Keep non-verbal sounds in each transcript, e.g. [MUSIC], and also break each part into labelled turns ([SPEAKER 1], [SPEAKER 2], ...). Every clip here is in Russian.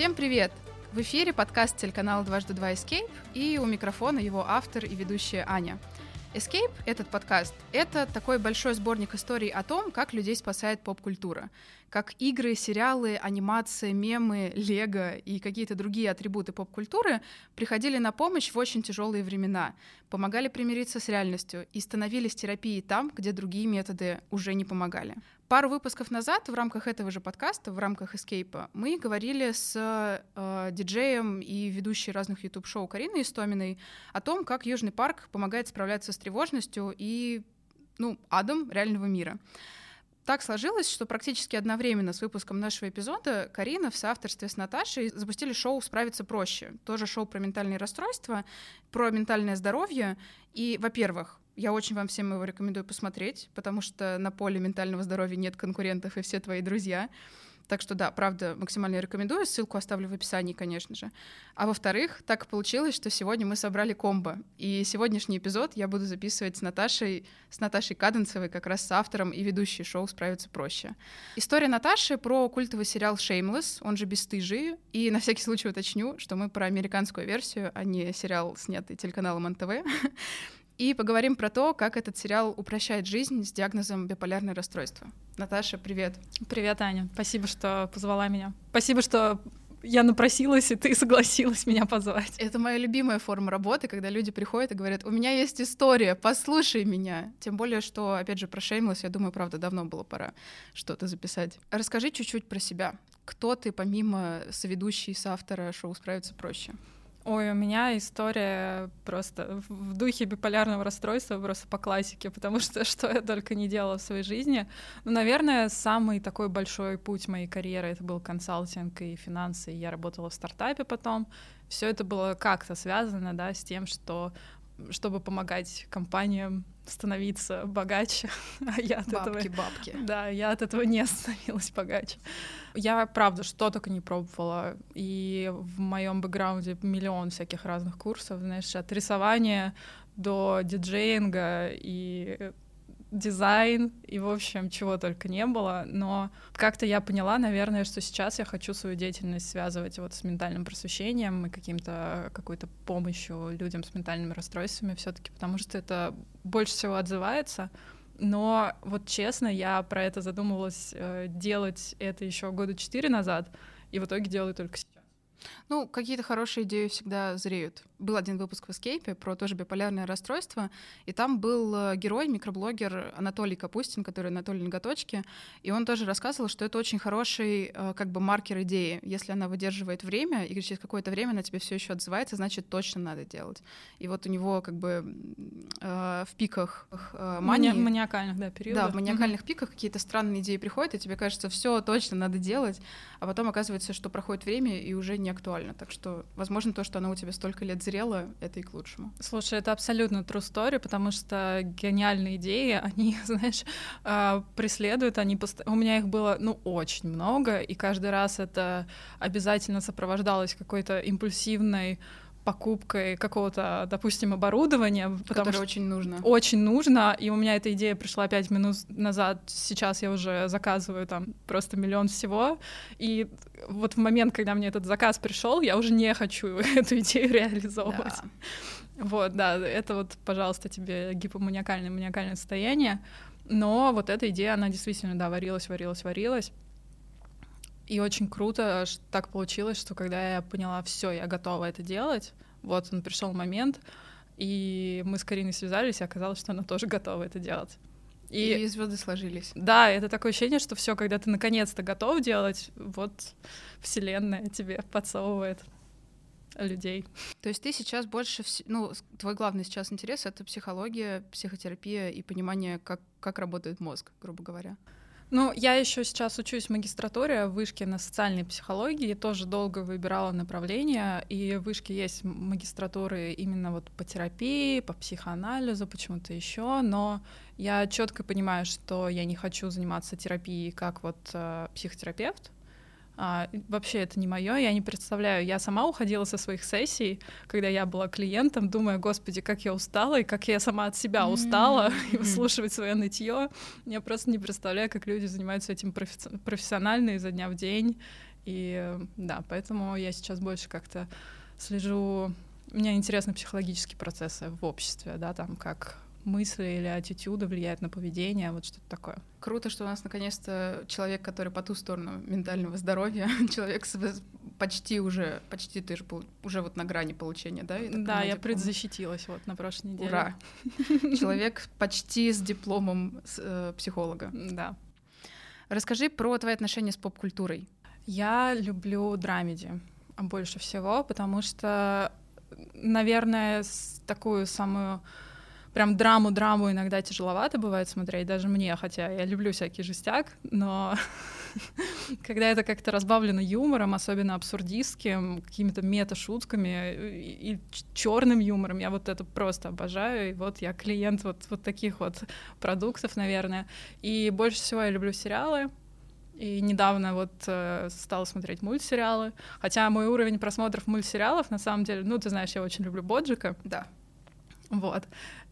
[SPEAKER 1] Всем привет! В эфире подкаст телеканала «Дважды два Escape» и у микрофона его автор и ведущая Аня. Escape, этот подкаст, это такой большой сборник историй о том, как людей спасает поп-культура. Как игры, сериалы, анимация, мемы, лего и какие-то другие атрибуты поп-культуры приходили на помощь в очень тяжелые времена, помогали примириться с реальностью и становились терапией там, где другие методы уже не помогали. Пару выпусков назад в рамках этого же подкаста, в рамках Эскейпа, мы говорили с э, диджеем и ведущей разных YouTube-шоу Кариной Истоминой о том, как Южный парк помогает справляться с тревожностью и ну, адом реального мира. Так сложилось, что практически одновременно с выпуском нашего эпизода Карина в соавторстве с Наташей запустили шоу «Справиться проще». Тоже шоу про ментальные расстройства, про ментальное здоровье. И, во-первых, я очень вам всем его рекомендую посмотреть, потому что на поле ментального здоровья нет конкурентов и все твои друзья. Так что да, правда, максимально рекомендую. Ссылку оставлю в описании, конечно же. А во-вторых, так получилось, что сегодня мы собрали комбо. И сегодняшний эпизод я буду записывать с Наташей, с Наташей Каденцевой, как раз с автором и ведущей шоу «Справиться проще». История Наташи про культовый сериал «Shameless», он же «Бесстыжие». И на всякий случай уточню, что мы про американскую версию, а не сериал, снятый телеканалом НТВ. [LAUGHS] И поговорим про то, как этот сериал упрощает жизнь с диагнозом биполярное расстройство. Наташа, привет.
[SPEAKER 2] Привет, Аня. Спасибо, что позвала меня. Спасибо, что я напросилась, и ты согласилась меня позвать.
[SPEAKER 1] Это моя любимая форма работы, когда люди приходят и говорят, у меня есть история, послушай меня. Тем более, что, опять же, про Shameless, я думаю, правда, давно было пора что-то записать. Расскажи чуть-чуть про себя. Кто ты, помимо соведущей, соавтора шоу «Справиться проще»?
[SPEAKER 2] Ой, у меня история просто в духе биполярного расстройства, просто по классике, потому [LAUGHS] что что я только не делала в своей жизни. Ну, наверное, самый такой большой путь моей карьеры — это был консалтинг и финансы. Я работала в стартапе потом. Все это было как-то связано, да, с тем, что чтобы помогать компаниям становиться богаче, [LAUGHS] а я от
[SPEAKER 1] бабки,
[SPEAKER 2] этого...
[SPEAKER 1] Бабки, [LAUGHS]
[SPEAKER 2] Да, я от этого не становилась богаче. Я, правда, что только не пробовала. И в моем бэкграунде миллион всяких разных курсов, знаешь, от рисования до диджеинга и дизайн и, в общем, чего только не было. Но как-то я поняла, наверное, что сейчас я хочу свою деятельность связывать вот с ментальным просвещением и каким-то какой-то помощью людям с ментальными расстройствами все таки потому что это больше всего отзывается. Но вот честно, я про это задумывалась э, делать это еще года четыре назад, и в итоге делаю только сейчас.
[SPEAKER 1] Ну, какие-то хорошие идеи всегда зреют. Был один выпуск в Escape про тоже биполярное расстройство, и там был э, герой, микроблогер Анатолий Капустин, который Анатолий Ноготочки, и он тоже рассказывал, что это очень хороший э, как бы маркер идеи. Если она выдерживает время, и через какое-то время она тебе все еще отзывается, значит, точно надо делать. И вот у него как бы э, в пиках э, мании...
[SPEAKER 2] Маниакальных, да, периодах.
[SPEAKER 1] Да, в маниакальных mm-hmm. пиках какие-то странные идеи приходят, и тебе кажется, все точно надо делать, а потом оказывается, что проходит время, и уже не актуально. Так что, возможно, то, что она у тебя столько лет зрела, это и к лучшему.
[SPEAKER 2] Слушай, это абсолютно true story, потому что гениальные идеи, [LAUGHS] они, знаешь, а, преследуют, они пост... у меня их было, ну, очень много, и каждый раз это обязательно сопровождалось какой-то импульсивной покупкой какого-то, допустим, оборудования.
[SPEAKER 1] Которое что очень нужно.
[SPEAKER 2] Очень нужно, и у меня эта идея пришла пять минут назад, сейчас я уже заказываю там просто миллион всего, и вот в момент, когда мне этот заказ пришел, я уже не хочу [LAUGHS] эту идею реализовывать. Да. Вот, да, это вот, пожалуйста, тебе гипоманиакальное маниакальное состояние, но вот эта идея, она действительно, да, варилась, варилась, варилась, и очень круто, что так получилось, что когда я поняла, все, я готова это делать, вот он пришел момент, и мы с Кариной связались, и оказалось, что она тоже готова это делать.
[SPEAKER 1] И, и звезды сложились.
[SPEAKER 2] Да, это такое ощущение, что все, когда ты наконец-то готов делать, вот Вселенная тебе подсовывает людей.
[SPEAKER 1] То есть ты сейчас больше, ну, твой главный сейчас интерес — это психология, психотерапия и понимание, как, как работает мозг, грубо говоря.
[SPEAKER 2] Ну, я еще сейчас учусь в магистратуре в вышке на социальной психологии, тоже долго выбирала направление, и в вышке есть магистратуры именно вот по терапии, по психоанализу, почему-то еще, но я четко понимаю, что я не хочу заниматься терапией как вот э, психотерапевт, а, вообще это не мое, я не представляю. Я сама уходила со своих сессий, когда я была клиентом, думая, господи, как я устала, и как я сама от себя устала, mm-hmm. [LAUGHS] и выслушивать свое нытье. Я просто не представляю, как люди занимаются этим профи- профессионально изо дня в день. И да, поэтому я сейчас больше как-то слежу... Мне интересны психологические процессы в обществе, да, там как мысли или аттитюда влияют на поведение, вот что-то такое.
[SPEAKER 1] Круто, что у нас наконец-то человек, который по ту сторону ментального здоровья, [LAUGHS] человек с почти уже, почти ты же был уже вот на грани получения, да?
[SPEAKER 2] Я да, я предзащитилась вот на прошлой неделе.
[SPEAKER 1] Ура! [LAUGHS] Человек почти с дипломом э, психолога.
[SPEAKER 2] Да.
[SPEAKER 1] Расскажи про твои отношения с поп-культурой.
[SPEAKER 2] Я люблю драмеди больше всего, потому что, наверное, такую самую прям драму-драму иногда тяжеловато бывает смотреть, даже мне, хотя я люблю всякий жестяк, но [LAUGHS] когда это как-то разбавлено юмором, особенно абсурдистским, какими-то мета-шутками и, и черным юмором, я вот это просто обожаю, и вот я клиент вот, вот таких вот продуктов, наверное. И больше всего я люблю сериалы, и недавно вот э, стала смотреть мультсериалы. Хотя мой уровень просмотров мультсериалов, на самом деле, ну, ты знаешь, я очень люблю Боджека.
[SPEAKER 1] Да.
[SPEAKER 2] Вот.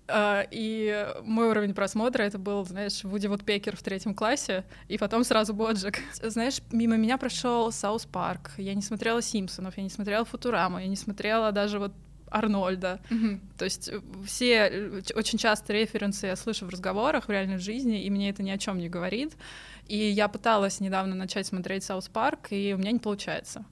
[SPEAKER 2] Э, и мой уровень просмотра это был, знаешь, Вуди Вудпекер в третьем классе, и потом сразу Боджек. [LAUGHS] Знаешь, мимо меня прошел South Park. Я не смотрела Симпсонов, я не смотрела Футураму, я не смотрела даже вот Арнольда. Mm-hmm. То есть э, все э, очень часто референсы я слышу в разговорах в реальной жизни, и мне это ни о чем не говорит. И я пыталась недавно начать смотреть South Park, и у меня не получается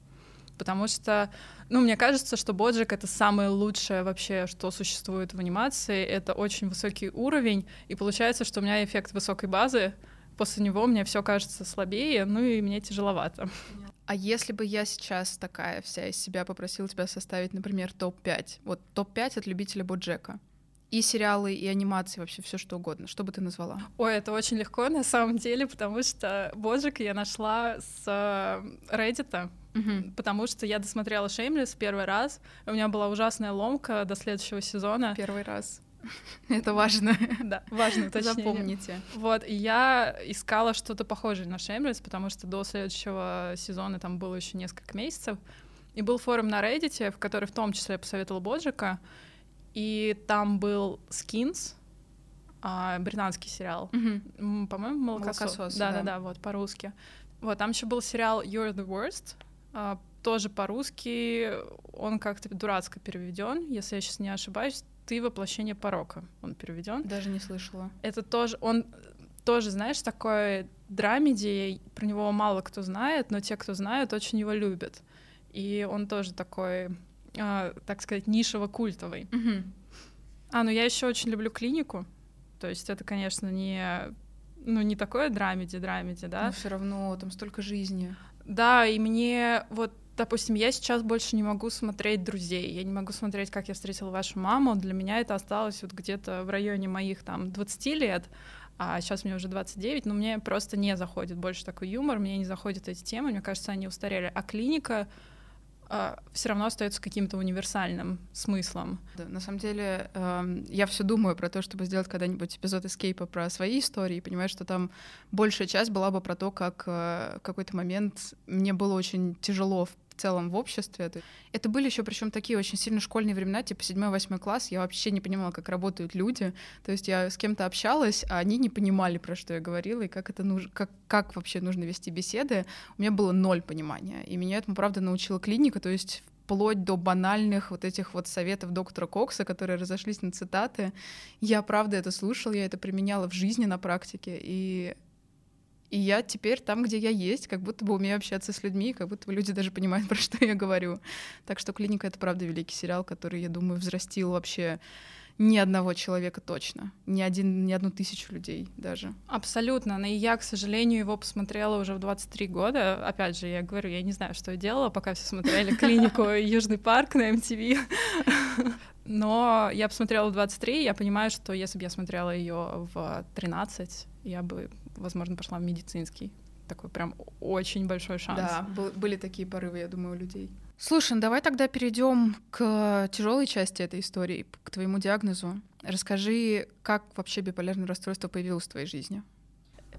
[SPEAKER 2] потому что, ну, мне кажется, что Боджек — это самое лучшее вообще, что существует в анимации, это очень высокий уровень, и получается, что у меня эффект высокой базы, после него мне все кажется слабее, ну и мне тяжеловато.
[SPEAKER 1] А если бы я сейчас такая вся из себя попросила тебя составить, например, топ-5, вот топ-5 от любителя Боджека, и сериалы, и анимации, вообще все что угодно. Что бы ты назвала?
[SPEAKER 2] Ой, это очень легко на самом деле, потому что Боджик я нашла с э, Reddit, угу. потому что я досмотрела Шеймлес первый раз, у меня была ужасная ломка до следующего сезона.
[SPEAKER 1] Первый раз. [LAUGHS] Это важно. [LAUGHS]
[SPEAKER 2] Да, важно уточнение.
[SPEAKER 1] Запомните.
[SPEAKER 2] Вот, и я искала что-то похожее на Шеймлес, потому что до следующего сезона там было еще несколько месяцев. И был форум на Reddit, в который в том числе я посоветовала Боджика, и там был Skins, а, британский сериал, mm-hmm. по-моему, Молокосос. Да, да, да, вот по-русски. Вот там еще был сериал You're the Worst, тоже по-русски. Он как-то дурацко переведен, если я сейчас не ошибаюсь. Ты воплощение порока. Он переведен.
[SPEAKER 1] Даже не слышала.
[SPEAKER 2] Это тоже он тоже, знаешь, такой драмеди, про него мало кто знает, но те, кто знают, очень его любят. И он тоже такой э, так сказать, нишево-культовый.
[SPEAKER 1] Угу.
[SPEAKER 2] А, ну я еще очень люблю клинику. То есть это, конечно, не ну, не такое драмеди-драмеди, да.
[SPEAKER 1] Но все равно там столько жизни.
[SPEAKER 2] Да, и мне вот допустим, я сейчас больше не могу смотреть друзей, я не могу смотреть, как я встретила вашу маму. Для меня это осталось вот где-то в районе моих там 20 лет, а сейчас мне уже 29, но мне просто не заходит больше такой юмор, мне не заходят эти темы, мне кажется, они устарели. А клиника а, все равно остается каким-то универсальным смыслом.
[SPEAKER 1] Да, на самом деле, э, я все думаю про то, чтобы сделать когда-нибудь эпизод эскейпа про свои истории, и понимаю, что там большая часть была бы про то, как э, в какой-то момент мне было очень тяжело в целом в обществе. Это были еще причем такие очень сильно школьные времена, типа 7-8 класс, я вообще не понимала, как работают люди. То есть я с кем-то общалась, а они не понимали, про что я говорила, и как это нужно, как, как вообще нужно вести беседы. У меня было ноль понимания. И меня этому, правда, научила клиника, то есть вплоть до банальных вот этих вот советов доктора Кокса, которые разошлись на цитаты. Я, правда, это слушала, я это применяла в жизни на практике, и и я теперь там, где я есть, как будто бы умею общаться с людьми, как будто бы люди даже понимают, [LAUGHS] про что я говорю. Так что «Клиника» — это, правда, великий сериал, который, я думаю, взрастил вообще ни одного человека точно, ни, один, ни одну тысячу людей даже.
[SPEAKER 2] Абсолютно. Но и я, к сожалению, его посмотрела уже в 23 года. Опять же, я говорю, я не знаю, что я делала, пока все смотрели [LAUGHS] клинику Южный парк на MTV. [LAUGHS] Но я посмотрела в 23, я понимаю, что если бы я смотрела ее в 13, я бы, возможно, пошла в медицинский. Такой прям очень большой шанс.
[SPEAKER 1] Да, были такие порывы, я думаю, у людей. Слушай, ну давай тогда перейдем к тяжелой части этой истории, к твоему диагнозу. Расскажи, как вообще биполярное расстройство появилось в твоей жизни?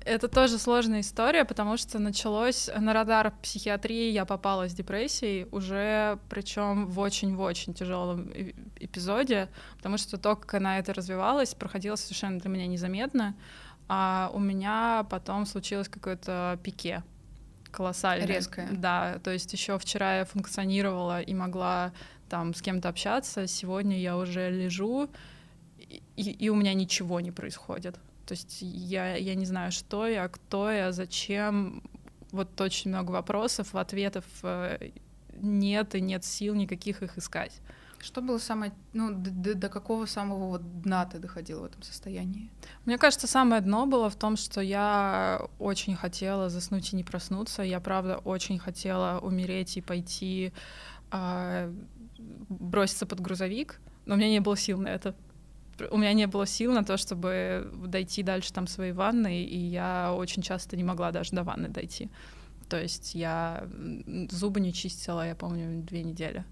[SPEAKER 2] Это тоже сложная история, потому что началось на радар психиатрии я попала с депрессией уже, причем в очень-в очень тяжелом эпизоде, потому что то, как она это развивалась, проходило совершенно для меня незаметно, а у меня потом случилось какое-то пике колоссальная.
[SPEAKER 1] Резкая.
[SPEAKER 2] Да, то есть еще вчера я функционировала и могла там с кем-то общаться, сегодня я уже лежу, и, и у меня ничего не происходит. То есть я, я не знаю, что я, кто я, зачем. Вот очень много вопросов, ответов э, нет, и нет сил никаких их искать.
[SPEAKER 1] Что было самое, ну, до, до какого самого вот дна ты доходила в этом состоянии?
[SPEAKER 2] Мне кажется, самое дно было в том, что я очень хотела заснуть и не проснуться. Я, правда, очень хотела умереть и пойти э, броситься под грузовик, но у меня не было сил на это. У меня не было сил на то, чтобы дойти дальше там своей ванны, и я очень часто не могла даже до ванны дойти. То есть я зубы не чистила, я помню, две недели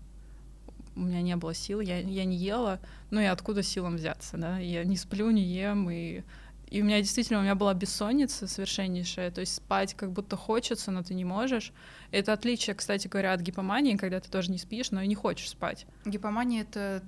[SPEAKER 2] у меня не было сил, я, я не ела, ну и откуда силам взяться, да, я не сплю, не ем, и, и у меня действительно, у меня была бессонница совершеннейшая, то есть спать как будто хочется, но ты не можешь. Это отличие, кстати говоря, от гипомании, когда ты тоже не спишь, но и не хочешь спать.
[SPEAKER 1] Гипомания — это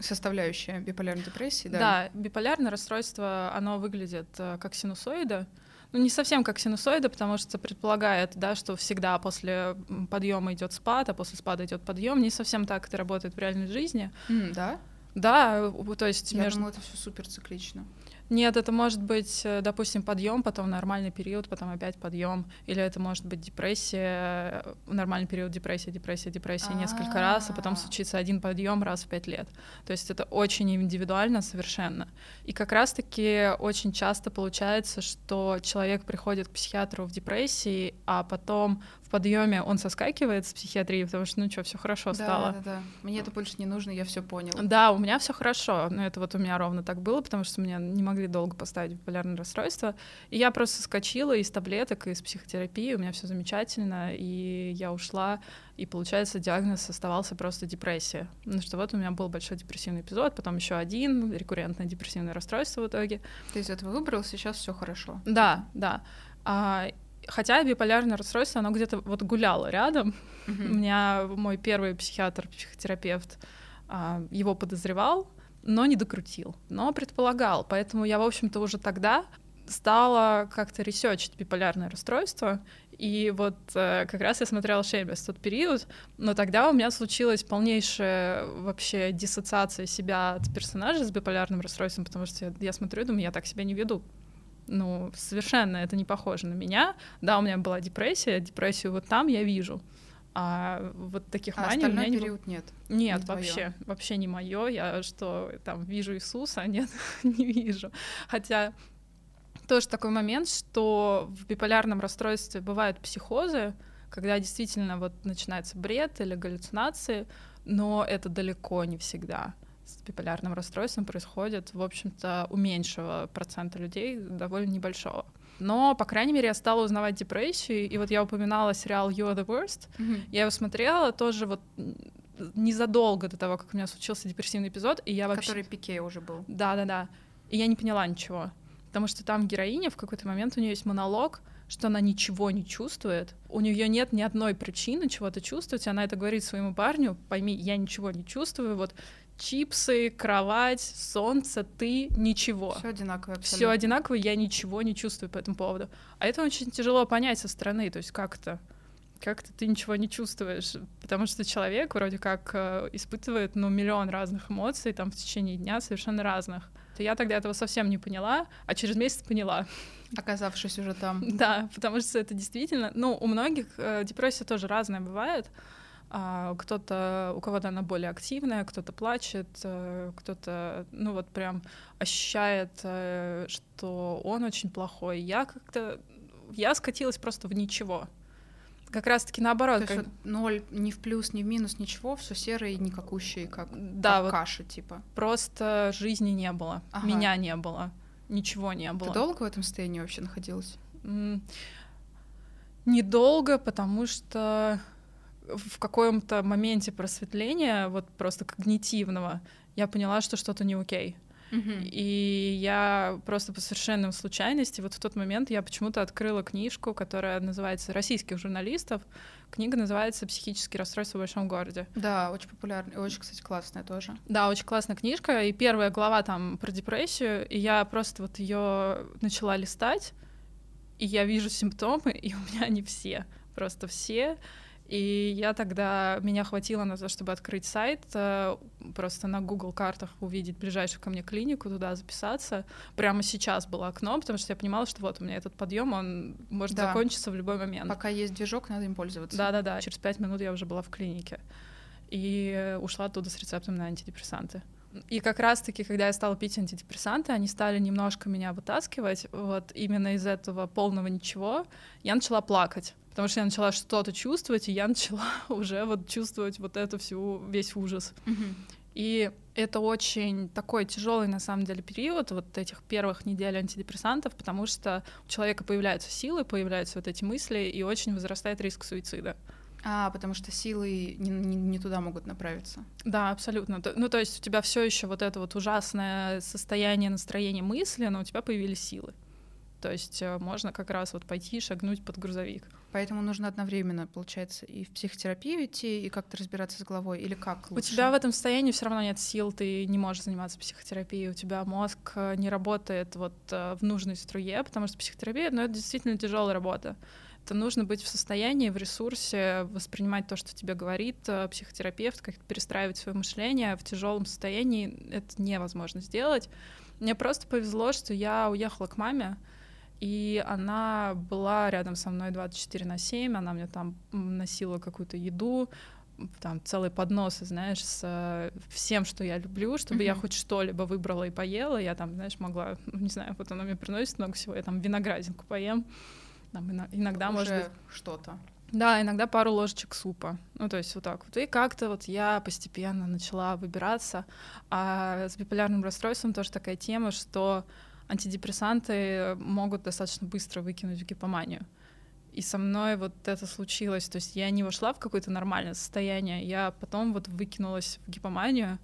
[SPEAKER 1] составляющая биполярной депрессии, да?
[SPEAKER 2] Да, биполярное расстройство, оно выглядит э, как синусоида, ну, не совсем как синусоида, потому что предполагает, да, что всегда после подъема идет спад, а после спада идет подъем. Не совсем так это работает в реальной жизни.
[SPEAKER 1] Mm, да?
[SPEAKER 2] Да, то есть
[SPEAKER 1] Я между... думала, это все супер циклично.
[SPEAKER 2] Нет, это может быть, э, допустим, подъем, потом нормальный период, потом опять подъем, или это может быть депрессия, э, нормальный период депрессия, депрессия, депрессия несколько раз, а потом случится один подъем раз в пять лет. То есть это очень индивидуально совершенно. И как раз-таки очень часто получается, что человек приходит к психиатру в депрессии, а потом в подъеме он соскакивает с психиатрии, потому что ну что, все хорошо
[SPEAKER 1] да,
[SPEAKER 2] стало.
[SPEAKER 1] Да, да, Мне это больше не нужно, я все понял.
[SPEAKER 2] Да, у меня все хорошо. Но это вот у меня ровно так было, потому что меня не могли долго поставить биполярное расстройство. И я просто скочила из таблеток, из психотерапии, у меня все замечательно, и я ушла. И получается, диагноз оставался просто депрессия. Ну что вот у меня был большой депрессивный эпизод, потом еще один рекуррентное депрессивное расстройство в итоге.
[SPEAKER 1] Ты из этого выбрался, сейчас все хорошо.
[SPEAKER 2] Да, да. А, Хотя биполярное расстройство, оно где-то вот гуляло рядом. Mm-hmm. У меня мой первый психиатр, психотерапевт, а, его подозревал, но не докрутил, но предполагал. Поэтому я, в общем-то, уже тогда стала как-то ресечить биполярное расстройство. И вот э, как раз я смотрела Шеймес в тот период, но тогда у меня случилась полнейшая вообще диссоциация себя от персонажа с биполярным расстройством, потому что я, я смотрю и думаю, я так себя не веду ну, совершенно это не похоже на меня. Да, у меня была депрессия, депрессию вот там я вижу. А вот таких
[SPEAKER 1] а
[SPEAKER 2] маний у меня
[SPEAKER 1] не период нет.
[SPEAKER 2] Нет, не вообще, твоё. вообще не мое. Я что там вижу Иисуса, [LAUGHS] нет, не вижу. Хотя тоже такой момент, что в биполярном расстройстве бывают психозы, когда действительно вот начинается бред или галлюцинации, но это далеко не всегда с биполярным расстройством происходит, в общем-то, у меньшего процента людей, довольно небольшого. Но, по крайней мере, я стала узнавать депрессию, и вот я упоминала сериал You Are the Worst. Mm-hmm. Я его смотрела тоже вот незадолго до того, как у меня случился депрессивный эпизод, и я вообще...
[SPEAKER 1] Который пике уже был.
[SPEAKER 2] Да-да-да. И я не поняла ничего. Потому что там героиня в какой-то момент у нее есть монолог, что она ничего не чувствует, у нее нет ни одной причины чего-то чувствовать, она это говорит своему парню, пойми, я ничего не чувствую, вот чипсы, кровать, солнце, ты, ничего.
[SPEAKER 1] Все одинаково.
[SPEAKER 2] Все одинаково, я ничего не чувствую по этому поводу. А это очень тяжело понять со стороны, то есть как-то как-то ты ничего не чувствуешь, потому что человек вроде как э, испытывает, ну, миллион разных эмоций там в течение дня, совершенно разных. То я тогда этого совсем не поняла, а через месяц поняла.
[SPEAKER 1] Оказавшись уже там. [LAUGHS]
[SPEAKER 2] Да, потому что это действительно, ну, у многих э, депрессия тоже разная бывает, а, кто-то, у кого-то она более активная, кто-то плачет, э, кто-то, ну вот прям ощущает, э, что он очень плохой. Я как-то, я скатилась просто в ничего. Как раз-таки наоборот.
[SPEAKER 1] То как... есть вот ноль ни в плюс, ни в минус, ничего, все серое и никакущее, как,
[SPEAKER 2] да,
[SPEAKER 1] как
[SPEAKER 2] вот
[SPEAKER 1] каша, типа.
[SPEAKER 2] Просто жизни не было, ага. меня не было, ничего не было.
[SPEAKER 1] Ты долго в этом состоянии вообще находилась?
[SPEAKER 2] Недолго, потому что в каком-то моменте просветления, вот просто когнитивного, я поняла, что что-то не окей. Uh-huh. И я просто по совершенным случайности, вот в тот момент я почему-то открыла книжку, которая называется «Российских журналистов». Книга называется «Психические расстройства в большом городе».
[SPEAKER 1] Да, очень популярная, очень, кстати, классная тоже.
[SPEAKER 2] Да, очень классная книжка, и первая глава там про депрессию, и я просто вот ее начала листать, и я вижу симптомы, [LAUGHS] и у меня они все просто все. И я тогда, меня хватило на то, чтобы открыть сайт, э, просто на Google картах увидеть ближайшую ко мне клинику, туда записаться. Прямо сейчас было окно, потому что я понимала, что вот у меня этот подъем, он может да. закончиться в любой момент.
[SPEAKER 1] Пока есть движок, надо им пользоваться.
[SPEAKER 2] Да-да-да, через пять минут я уже была в клинике. И ушла оттуда с рецептом на антидепрессанты. И как раз-таки, когда я стала пить антидепрессанты, они стали немножко меня вытаскивать. Вот именно из этого полного ничего я начала плакать потому что я начала что-то чувствовать, и я начала [LAUGHS] уже вот чувствовать вот это всю, весь ужас.
[SPEAKER 1] Mm-hmm.
[SPEAKER 2] И это очень такой тяжелый на самом деле период вот этих первых недель антидепрессантов, потому что у человека появляются силы, появляются вот эти мысли, и очень возрастает риск суицида.
[SPEAKER 1] А, потому что силы не, не, не туда могут направиться.
[SPEAKER 2] Да, абсолютно. Ну, то есть у тебя все еще вот это вот ужасное состояние, настроение мысли, но у тебя появились силы. То есть э, можно как раз вот пойти шагнуть под грузовик.
[SPEAKER 1] Поэтому нужно одновременно, получается, и в психотерапию идти, и как-то разбираться с головой, или как лучше?
[SPEAKER 2] У тебя в этом состоянии все равно нет сил, ты не можешь заниматься психотерапией, у тебя мозг э, не работает вот э, в нужной струе, потому что психотерапия, ну, это действительно тяжелая работа. Это нужно быть в состоянии, в ресурсе, воспринимать то, что тебе говорит психотерапевт, как-то перестраивать свое мышление. В тяжелом состоянии это невозможно сделать. Мне просто повезло, что я уехала к маме, и она была рядом со мной 24 на 7, она мне там носила какую-то еду, там целый поднос, знаешь, с э, всем, что я люблю, чтобы mm-hmm. я хоть что-либо выбрала и поела. Я там, знаешь, могла, [LAUGHS] не знаю, вот она мне приносит много всего, я там виноградинку поем. Там иногда,
[SPEAKER 1] Уже
[SPEAKER 2] может быть...
[SPEAKER 1] что-то.
[SPEAKER 2] Да, иногда пару ложечек супа. Ну, то есть вот так вот. И как-то вот я постепенно начала выбираться. А с биполярным расстройством тоже такая тема, что антидепрессанты могут достаточно быстро выкинуть в гипоманию. И со мной вот это случилось. То есть я не вошла в какое-то нормальное состояние, я потом вот выкинулась в гипоманию,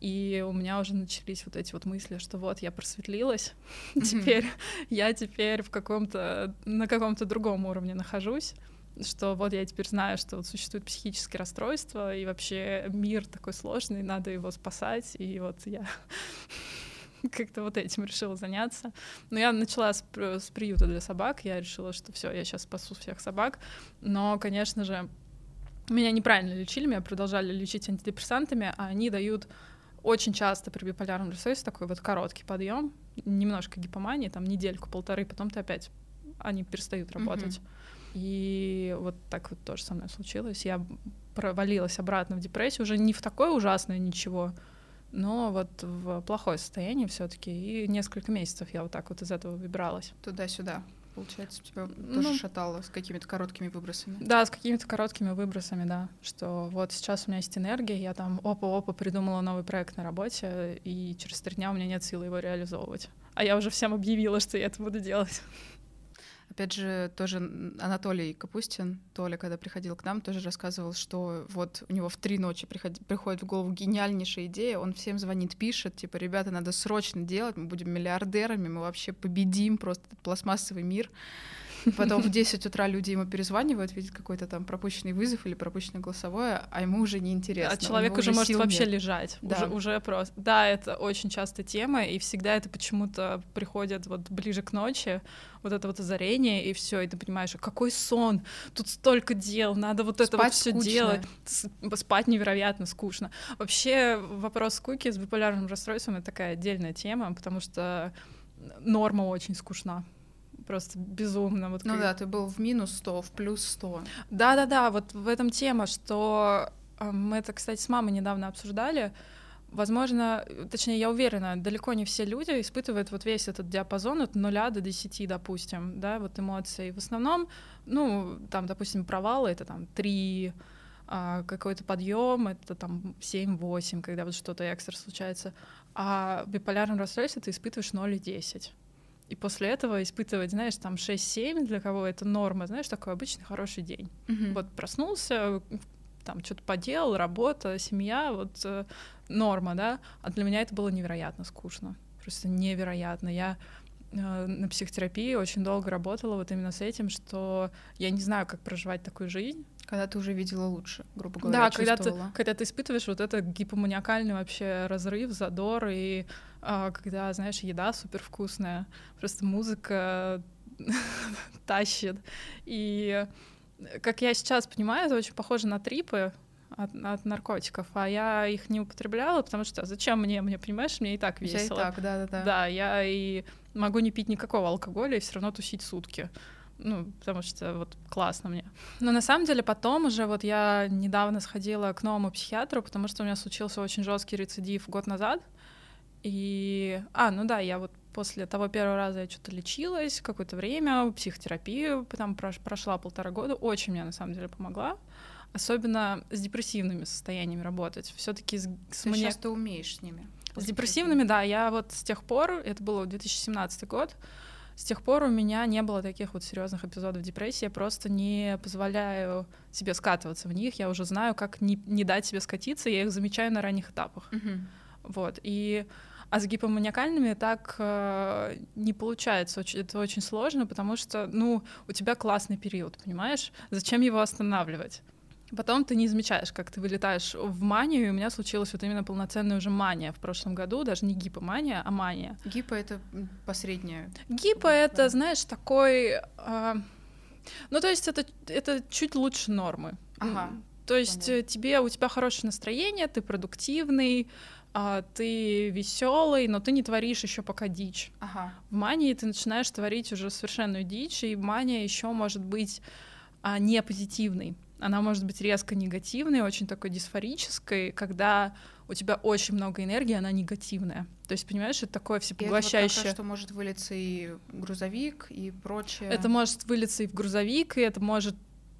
[SPEAKER 2] и у меня уже начались вот эти вот мысли, что вот я просветлилась, [LAUGHS] mm-hmm. теперь я теперь в каком-то на каком-то другом уровне нахожусь, что вот я теперь знаю, что вот существует психические расстройства и вообще мир такой сложный, надо его спасать, и вот я [LAUGHS] [LAUGHS] как-то вот этим решила заняться. Но я начала с, с приюта для собак, я решила, что все, я сейчас спасу всех собак. Но, конечно же, меня неправильно лечили, меня продолжали лечить антидепрессантами, а они дают очень часто при биполярном расстройстве такой вот короткий подъем, немножко гипомании, там недельку-полторы, потом ты опять, они перестают работать. Mm-hmm. И вот так вот тоже со мной случилось. Я провалилась обратно в депрессию, уже не в такое ужасное ничего, но вот в плохое состояние все-таки. И несколько месяцев я вот так вот из этого выбиралась.
[SPEAKER 1] Туда-сюда. Получается, тебя ну, тоже шатало с какими-то короткими выбросами.
[SPEAKER 2] Да, с какими-то короткими выбросами, да. Что вот сейчас у меня есть энергия, я там опа-опа придумала новый проект на работе, и через три дня у меня нет силы его реализовывать. А я уже всем объявила, что я это буду делать.
[SPEAKER 1] Опять же, тоже Анатолий Капустин, Толя, когда приходил к нам, тоже рассказывал, что вот у него в три ночи приход... приходит в голову гениальнейшая идея, он всем звонит, пишет, типа, ребята, надо срочно делать, мы будем миллиардерами, мы вообще победим просто этот пластмассовый мир. Потом в 10 утра люди ему перезванивают, видят какой-то там пропущенный вызов или пропущенное голосовое, а ему уже неинтересно.
[SPEAKER 2] А человек уже, может вообще нет. лежать. Да. Уже, уже просто. Да, это очень частая тема, и всегда это почему-то приходит вот ближе к ночи, вот это вот озарение, и все, и ты понимаешь, «А какой сон, тут столько дел, надо вот это Спать вот все делать. Спать невероятно скучно. Вообще вопрос скуки с биполярным расстройством это такая отдельная тема, потому что норма очень скучна просто безумно. Вот
[SPEAKER 1] ну как... да, ты был в минус 100, в плюс 100.
[SPEAKER 2] Да-да-да, вот в этом тема, что мы это, кстати, с мамой недавно обсуждали. Возможно, точнее, я уверена, далеко не все люди испытывают вот весь этот диапазон от нуля до 10, допустим, да, вот эмоций. В основном, ну, там, допустим, провалы — это там 3, а какой-то подъем это там 7-8, когда вот что-то экстра случается. А в биполярном расстройстве ты испытываешь 0 и 10 и после этого испытывать, знаешь, там 6-7 для кого это норма, знаешь, такой обычный хороший день.
[SPEAKER 1] Mm-hmm.
[SPEAKER 2] Вот проснулся, там что-то поделал, работа, семья, вот э, норма, да. А для меня это было невероятно скучно, просто невероятно. Я э, на психотерапии очень долго работала вот именно с этим, что я не знаю, как проживать такую жизнь.
[SPEAKER 1] Когда ты уже видела лучше, грубо говоря,
[SPEAKER 2] Да, когда ты, когда ты испытываешь вот это гипоманиакальный вообще разрыв, задор и когда, знаешь, еда супер вкусная, просто музыка [LAUGHS] тащит. И Как я сейчас понимаю, это очень похоже на трипы, от, от наркотиков, а я их не употребляла, потому что зачем мне, мне понимаешь, мне и так весело.
[SPEAKER 1] и так, да, да, да.
[SPEAKER 2] Да, я и могу не пить никакого алкоголя и все равно тусить сутки. Ну, потому что вот классно мне. Но на самом деле потом уже вот я недавно сходила к новому психиатру, потому что у меня случился очень жесткий рецидив год назад. И, а, ну да, я вот после того первого раза я что-то лечилась какое-то время, психотерапию там прошла полтора года, очень мне на самом деле помогла особенно с депрессивными состояниями работать. Все-таки с,
[SPEAKER 1] с мне... сейчас ты умеешь с ними.
[SPEAKER 2] С депрессивными, да. Я вот с тех пор, это было 2017 год, с тех пор у меня не было таких вот серьезных эпизодов депрессии. Я просто не позволяю себе скатываться в них. Я уже знаю, как не, не дать себе скатиться. Я их замечаю на ранних этапах.
[SPEAKER 1] Uh-huh.
[SPEAKER 2] Вот. И а с гипоманиакальными так э, не получается. Это очень сложно, потому что, ну, у тебя классный период, понимаешь? Зачем его останавливать? Потом ты не замечаешь, как ты вылетаешь в манию, и у меня случилась вот именно полноценная уже мания в прошлом году, даже не гипомания, а мания.
[SPEAKER 1] Гипо — это посредняя.
[SPEAKER 2] Гипо — это, знаешь, такой... Э, ну, то есть это, это чуть лучше нормы.
[SPEAKER 1] Ага.
[SPEAKER 2] То есть Понятно. тебе, у тебя хорошее настроение, ты продуктивный, а, ты веселый, но ты не творишь еще пока дичь.
[SPEAKER 1] Ага.
[SPEAKER 2] В мании ты начинаешь творить уже совершенную дичь, и мания еще может быть а, не позитивной она может быть резко негативной, очень такой дисфорической, когда у тебя очень много энергии, она негативная. То есть, понимаешь, это такое всепоглощающее. И
[SPEAKER 1] это вот что может вылиться и грузовик, и прочее.
[SPEAKER 2] Это может вылиться и в грузовик, и это может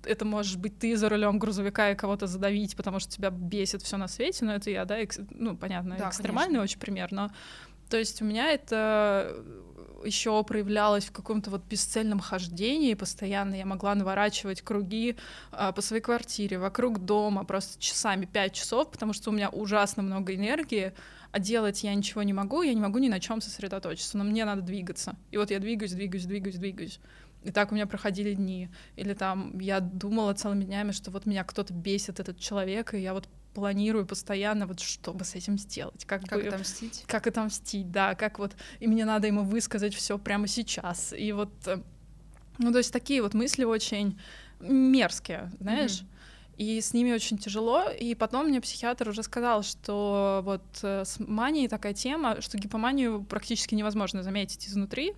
[SPEAKER 2] это может быть ты за рулем грузовика и кого-то задавить, потому что тебя бесит все на свете, но это я, да, экс... ну, понятно, да, экстремальный конечно. очень пример, но то есть у меня это еще проявлялось в каком-то вот бесцельном хождении постоянно. Я могла наворачивать круги а, по своей квартире, вокруг дома, просто часами, пять часов, потому что у меня ужасно много энергии, а делать я ничего не могу, я не могу ни на чем сосредоточиться, но мне надо двигаться. И вот я двигаюсь, двигаюсь, двигаюсь, двигаюсь. И так у меня проходили дни. Или там я думала целыми днями, что вот меня кто-то бесит, этот человек, и я вот планирую постоянно, вот чтобы с этим сделать.
[SPEAKER 1] Как, как бы, отомстить?
[SPEAKER 2] Как отомстить, да, как вот, и мне надо ему высказать все прямо сейчас. И вот, э, ну, то есть такие вот мысли очень мерзкие, знаешь, mm-hmm. И с ними очень тяжело. И потом мне психиатр уже сказал, что вот э, с манией такая тема, что гипоманию практически невозможно заметить изнутри.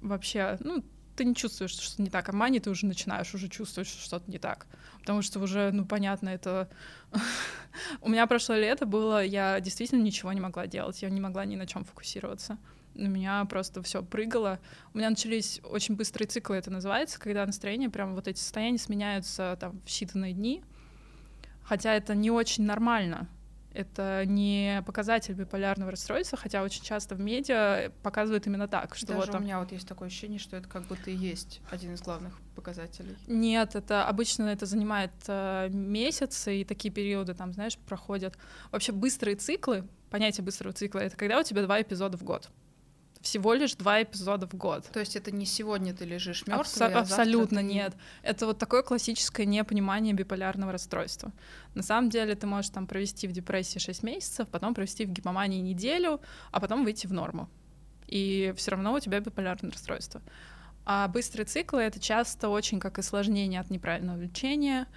[SPEAKER 2] Вообще, ну, ты не чувствуешь, что что-то не так, а мани ты уже начинаешь уже чувствовать, что что-то не так. Потому что уже, ну, понятно, это... [LAUGHS] У меня прошлое лето было, я действительно ничего не могла делать, я не могла ни на чем фокусироваться. У меня просто все прыгало. У меня начались очень быстрые циклы, это называется, когда настроение, прям вот эти состояния сменяются там в считанные дни. Хотя это не очень нормально это не показатель биполярного расстройства, хотя очень часто в медиа показывают именно так, что
[SPEAKER 1] Даже
[SPEAKER 2] вот
[SPEAKER 1] у меня вот есть такое ощущение, что это как будто и есть один из главных показателей.
[SPEAKER 2] Нет, это обычно это занимает э, месяцы, и такие периоды там, знаешь, проходят. Вообще быстрые циклы, понятие быстрого цикла, это когда у тебя два эпизода в год всего лишь два эпизода в год.
[SPEAKER 1] То есть это не сегодня ты лежишь мертвый, Абсо-
[SPEAKER 2] а Абсолютно ты... нет. Это вот такое классическое непонимание биполярного расстройства. На самом деле ты можешь там провести в депрессии 6 месяцев, потом провести в гипомании неделю, а потом выйти в норму. И все равно у тебя биполярное расстройство. А быстрые циклы — это часто очень как осложнение от неправильного лечения —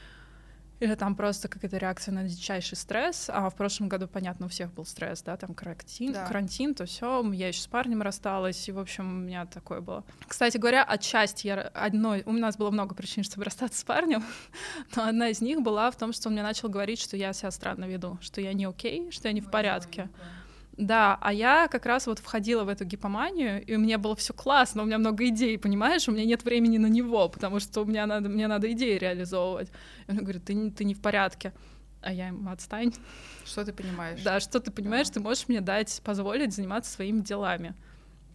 [SPEAKER 2] или там просто какая-то реакция на дичайший стресс. А в прошлом году, понятно, у всех был стресс, да, там карантин, да. карантин, то все. Я еще с парнем рассталась, и, в общем, у меня такое было. Кстати говоря, отчасти я одной... У нас было много причин, чтобы расстаться с парнем, [LAUGHS] но одна из них была в том, что он мне начал говорить, что я себя странно веду, что я не окей, что я не в порядке. Ой, да, а я как раз вот входила в эту гипоманию, и у меня было все классно, у меня много идей, понимаешь, у меня нет времени на него, потому что у меня надо, мне надо идеи реализовывать. И он говорит, ты, не, ты не в порядке. А я ему отстань.
[SPEAKER 1] Что ты понимаешь?
[SPEAKER 2] Да, что ты понимаешь, да. ты можешь мне дать, позволить заниматься своими делами.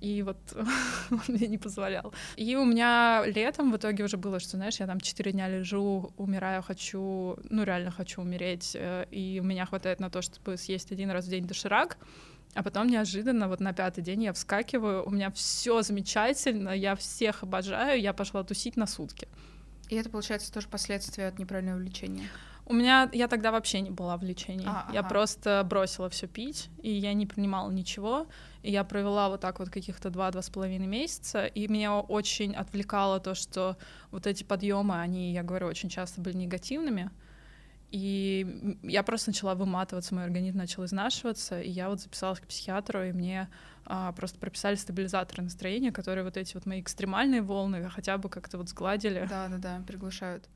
[SPEAKER 2] И вот [LAUGHS] он мне не позволял. И у меня летом в итоге уже было, что, знаешь, я там четыре дня лежу, умираю, хочу, ну реально хочу умереть, э, и у меня хватает на то, чтобы съесть один раз в день доширак. А потом неожиданно, вот на пятый день я вскакиваю, у меня все замечательно, я всех обожаю, я пошла тусить на сутки.
[SPEAKER 1] И это, получается, тоже последствия от неправильного лечения?
[SPEAKER 2] У меня я тогда вообще не была в лечении.
[SPEAKER 1] А,
[SPEAKER 2] я
[SPEAKER 1] ага.
[SPEAKER 2] просто бросила все пить, и я не принимала ничего. И я провела вот так вот каких-то два-два с половиной месяца, и меня очень отвлекало то, что вот эти подъемы, они, я говорю, очень часто были негативными. И я просто начала выматываться, мой организм начал изнашиваться, и я вот записалась к психиатру, и мне а, просто прописали стабилизаторы настроения, которые вот эти вот мои экстремальные волны хотя бы как-то вот сгладили.
[SPEAKER 1] Да, да, да, приглушают.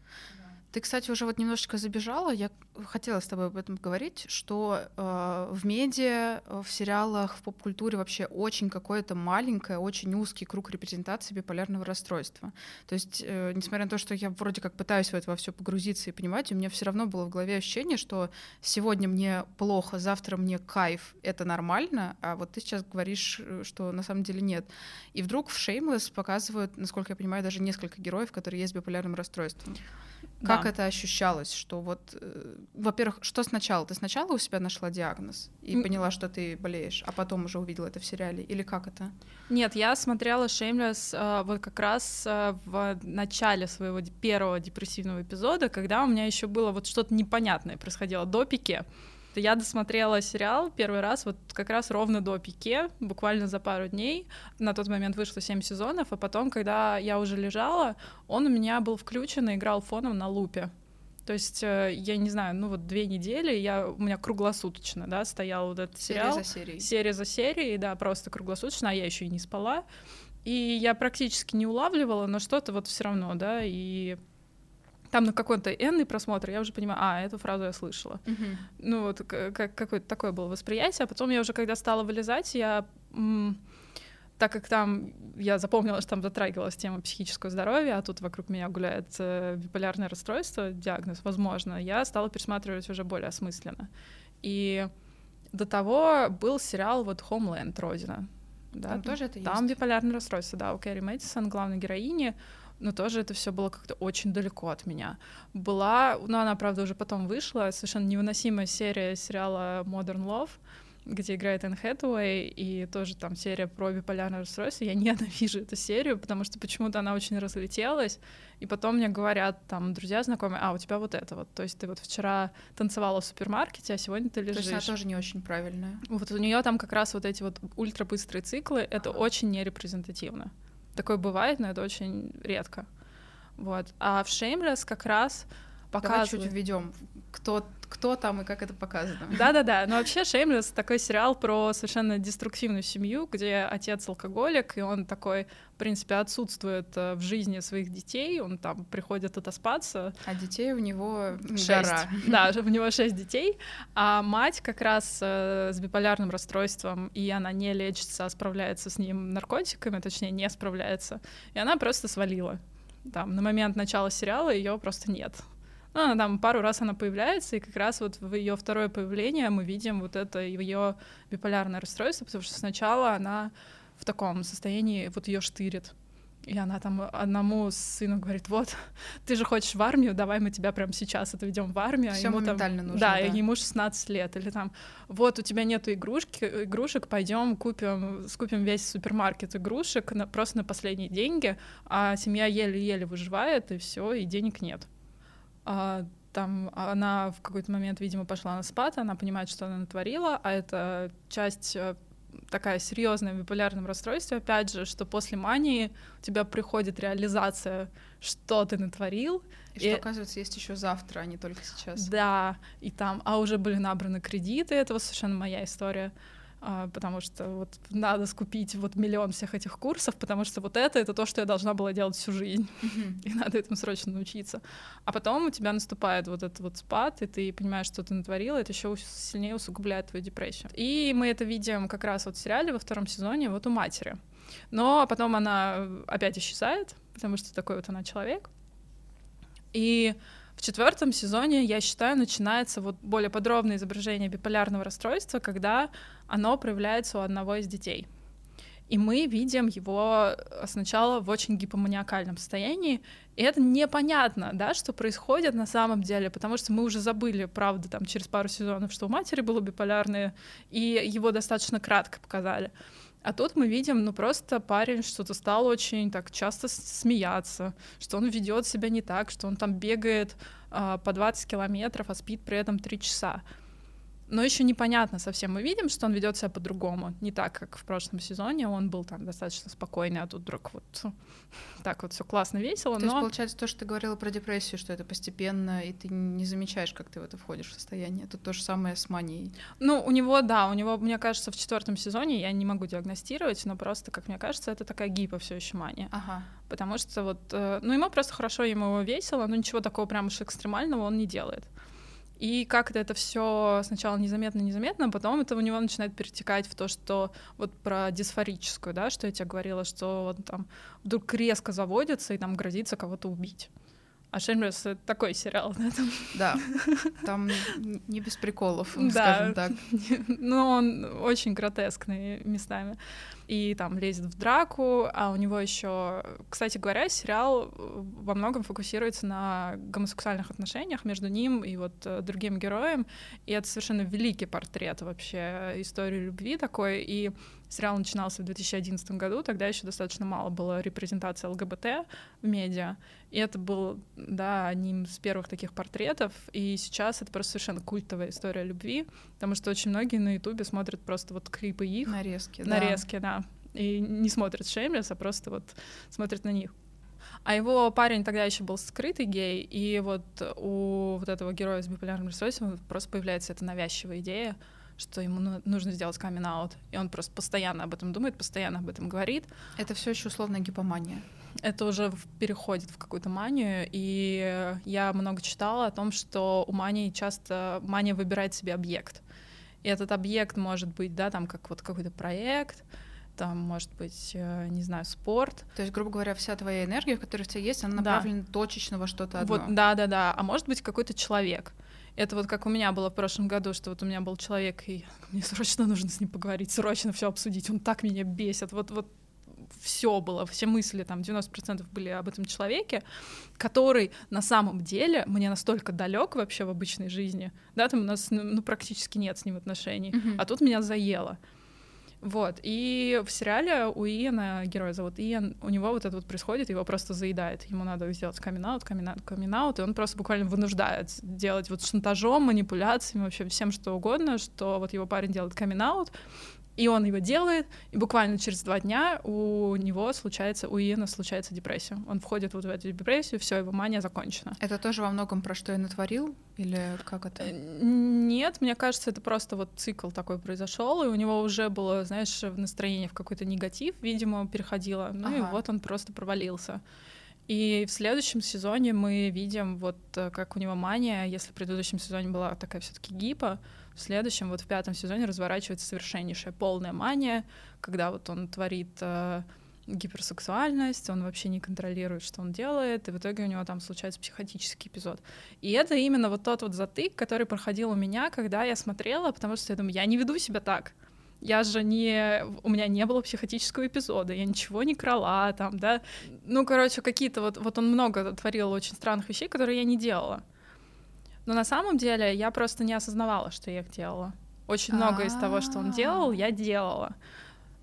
[SPEAKER 1] Ты, кстати, уже вот немножечко забежала. Я хотела с тобой об этом поговорить, что э, в медиа, э, в сериалах, в поп-культуре вообще очень какое-то маленькое, очень узкий круг репрезентации биполярного расстройства. То есть, э, несмотря на то, что я вроде как пытаюсь в это во все погрузиться и понимать, у меня все равно было в голове ощущение, что сегодня мне плохо, завтра мне кайф, это нормально, а вот ты сейчас говоришь, э, что на самом деле нет. И вдруг в Shameless показывают, насколько я понимаю, даже несколько героев, которые есть с биполярным расстройством. Как
[SPEAKER 2] Да.
[SPEAKER 1] это ощущалось? Что вот, э, во-первых, что сначала? Ты сначала у себя нашла диагноз и поняла, что ты болеешь, а потом уже увидела это в сериале? Или как это?
[SPEAKER 2] Нет, я смотрела Shameless э, вот как раз э, в начале своего первого депрессивного эпизода, когда у меня еще было вот что-то непонятное происходило до пике. То Я досмотрела сериал первый раз вот как раз ровно до пике, буквально за пару дней. На тот момент вышло 7 сезонов, а потом, когда я уже лежала, он у меня был включен и играл фоном на лупе. То есть, э, я не знаю, ну вот две недели я, у меня круглосуточно, да, стоял вот этот
[SPEAKER 1] Серия
[SPEAKER 2] сериал.
[SPEAKER 1] за серией.
[SPEAKER 2] Серия за серией, да, просто круглосуточно, а я еще и не спала. И я практически не улавливала, но что-то вот все равно, да, и там на какой-то энный просмотр я уже понимаю, а, эту фразу я слышала.
[SPEAKER 1] Мгм.
[SPEAKER 2] Ну вот как, какое-то такое было восприятие, а потом я уже, когда стала вылезать, я... м, так как там я запомнила, что там затрагивалась тема психического здоровья, а тут вокруг меня гуляет э, биполярное расстройство, диагноз, возможно, я стала пересматривать уже более осмысленно. И до того был сериал вот «Homeland. Родина». Да,
[SPEAKER 1] Там тоже это
[SPEAKER 2] Там
[SPEAKER 1] есть?
[SPEAKER 2] биполярное расстройство, да, у Кэрри Мэдисон, главной героини, но тоже это все было как-то очень далеко от меня. Была, ну она, правда, уже потом вышла, совершенно невыносимая серия сериала Modern Love, где играет Энн Хэтэуэй, и тоже там серия про биполярное расстройство. Я [LAUGHS] ненавижу эту серию, потому что почему-то она очень разлетелась, и потом мне говорят там друзья знакомые, а, у тебя вот это вот, то есть ты вот вчера танцевала в супермаркете, а сегодня ты
[SPEAKER 1] То
[SPEAKER 2] лежишь.
[SPEAKER 1] есть она тоже не очень правильная.
[SPEAKER 2] Вот у нее там как раз вот эти вот ультрабыстрые циклы, это
[SPEAKER 1] Ага.
[SPEAKER 2] очень нерепрезентативно. Такое бывает, но это очень редко. Вот. А в Shameless как раз
[SPEAKER 1] Давай чуть введем, кто, кто там и как это показано. [LAUGHS]
[SPEAKER 2] Да-да-да, но вообще Shameless такой сериал про совершенно деструктивную семью, где отец алкоголик, и он такой, в принципе, отсутствует э, в жизни своих детей, он там приходит отоспаться,
[SPEAKER 1] А детей у него
[SPEAKER 2] Шесть.
[SPEAKER 1] гора. [LAUGHS]
[SPEAKER 2] Да, у него шесть детей, а мать как раз э, с биполярным расстройством, и она не лечится, а справляется с ним наркотиками, точнее, не справляется. И она просто свалила. Там, на момент начала сериала ее просто нет. Ну, она там пару раз она появляется, и как раз вот в ее второе появление мы видим вот это ее биполярное расстройство, потому что сначала она в таком состоянии, вот ее штырит. И она там одному сыну говорит, вот, ты же хочешь в армию, давай мы тебя прямо сейчас отведем в армию. а
[SPEAKER 1] Всё
[SPEAKER 2] ему там-
[SPEAKER 1] моментально нужно,
[SPEAKER 2] Да,
[SPEAKER 1] да.
[SPEAKER 2] ему 16 лет. Или там, вот, у тебя нету игрушки, игрушек, пойдем купим, скупим весь супермаркет игрушек на, просто на последние деньги, а семья еле-еле выживает, и все, и денег нет. А, там она в какой-то момент, видимо, пошла на спад, она понимает, что она натворила, а это часть э, такая серьезная в биполярном расстройстве, опять же, что после мании у тебя приходит реализация, что ты натворил,
[SPEAKER 1] И что,
[SPEAKER 2] И-
[SPEAKER 1] оказывается, есть еще завтра, а не только сейчас.
[SPEAKER 2] да, и там, а уже были набраны кредиты, это вот совершенно моя история, потому что вот надо скупить вот миллион всех этих курсов, потому что вот это это то, что я должна была делать всю жизнь,
[SPEAKER 1] Мгм. [LAUGHS]
[SPEAKER 2] и надо этому срочно научиться. А потом у тебя наступает вот этот вот спад, и ты понимаешь, что ты натворила, это еще сильнее усугубляет твою депрессию. И мы это видим как раз вот в сериале во втором сезоне вот у матери. Но потом она опять исчезает, потому что такой вот она человек. И в четвертом сезоне, я считаю, начинается вот более подробное изображение биполярного расстройства, когда оно проявляется у одного из детей. И мы видим его сначала в очень гипоманиакальном состоянии, и это непонятно, да, что происходит на самом деле, потому что мы уже забыли, правда, там через пару сезонов, что у матери было биполярное, и его достаточно кратко показали. А тут мы видим, ну просто парень что-то стал очень так часто смеяться, что он ведет себя не так, что он там бегает э, по 20 километров, а спит при этом 3 часа но еще непонятно совсем. Мы видим, что он ведет себя по-другому, не так, как в прошлом сезоне. Он был там достаточно спокойный, а тут вдруг вот [LAUGHS] так вот все классно, весело.
[SPEAKER 1] То
[SPEAKER 2] но...
[SPEAKER 1] есть, получается, то, что ты говорила про депрессию, что это постепенно, и ты не замечаешь, как ты в это входишь в состояние. Тут то же самое с манией.
[SPEAKER 2] Ну, у него, да, у него, мне кажется, в четвертом сезоне я не могу диагностировать, но просто, как мне кажется, это такая гипо все еще мания.
[SPEAKER 1] Ага.
[SPEAKER 2] Потому что вот, э, ну, ему просто хорошо, ему весело, но ничего такого прям уж экстремального он не делает. И как-то это все сначала незаметно-незаметно, а потом это у него начинает перетекать в то, что вот про дисфорическую, да, что я тебе говорила, что он там вдруг резко заводится и там грозится кого-то убить. А Шеймлес — это такой сериал, да? Там...
[SPEAKER 1] Да, [LAUGHS] там не без приколов, скажем так. [LAUGHS]
[SPEAKER 2] Ну, он очень гротескный местами и там лезет в драку, а у него еще, кстати говоря, сериал э, во многом фокусируется на гомосексуальных отношениях между ним и вот э, другим героем, и это совершенно великий портрет вообще истории любви такой, и сериал начинался в 2011 году, тогда еще достаточно мало было репрезентации ЛГБТ в медиа, и это был, да, одним из первых таких портретов, и сейчас это просто совершенно культовая история любви, потому что очень многие на Ютубе смотрят просто вот клипы их.
[SPEAKER 1] Нарезки,
[SPEAKER 2] Нарезки,
[SPEAKER 1] да.
[SPEAKER 2] да и не смотрят Шеймлес, а просто вот смотрят на них. А его парень тогда еще был скрытый гей, и вот у вот этого героя с биполярным расстройством просто появляется эта навязчивая идея, что ему нужно сделать камин -аут. И он просто постоянно об этом думает, постоянно об этом говорит.
[SPEAKER 1] Это все еще условная гипомания.
[SPEAKER 2] Это уже переходит в какую-то манию, и я много читала о том, что у мании часто мания выбирает себе объект. И этот объект может быть, да, там как вот какой-то проект, там, может быть, э, не знаю, спорт.
[SPEAKER 1] То есть, грубо говоря, вся твоя энергия, которая в тебя есть, она да. направлена точечно во что-то одно.
[SPEAKER 2] Вот, да, да, да. А может быть, какой-то человек. Это вот как у меня было в прошлом году, что вот у меня был человек, и мне срочно нужно с ним поговорить, срочно все обсудить. Он так меня бесит. Вот, вот все было, все мысли, там 90% были об этом человеке, который на самом деле мне настолько далек вообще в обычной жизни, да, там у нас ну, ну практически нет с ним отношений, mm-hmm. а тут меня заело. Вот, и в сериале у Иена, героя зовут Иен, у него вот это вот происходит, его просто заедает, ему надо сделать камин-аут, камин-аут, и он просто буквально вынуждает делать вот шантажом, манипуляциями, вообще всем что угодно, что вот его парень делает камин-аут, и он его делает, и буквально через два дня у него случается, у Иена случается депрессия. Он входит вот в эту депрессию, все, его мания закончена.
[SPEAKER 1] Это тоже во многом про что я натворил? Или как это? Э,
[SPEAKER 2] нет, мне кажется, это просто вот цикл такой произошел, и у него уже было, знаешь, настроение в какой-то негатив, видимо, переходило. Ну ага. и вот он просто провалился. И в следующем сезоне мы видим, вот э, как у него мания, если в предыдущем сезоне была такая все-таки гипа, в следующем, вот в пятом сезоне разворачивается совершеннейшая полная мания, когда вот он творит э, гиперсексуальность, он вообще не контролирует, что он делает, и в итоге у него там случается психотический эпизод. И это именно вот тот вот затык, который проходил у меня, когда я смотрела, потому что я думаю, я не веду себя так. Я же не... У меня не было психотического эпизода, я ничего не крала там, да. Ну, короче, какие-то вот... Вот он много творил очень странных вещей, которые я не делала. Но на самом деле я просто не осознавала, что я их делала. Очень много из того, что он делал, я делала.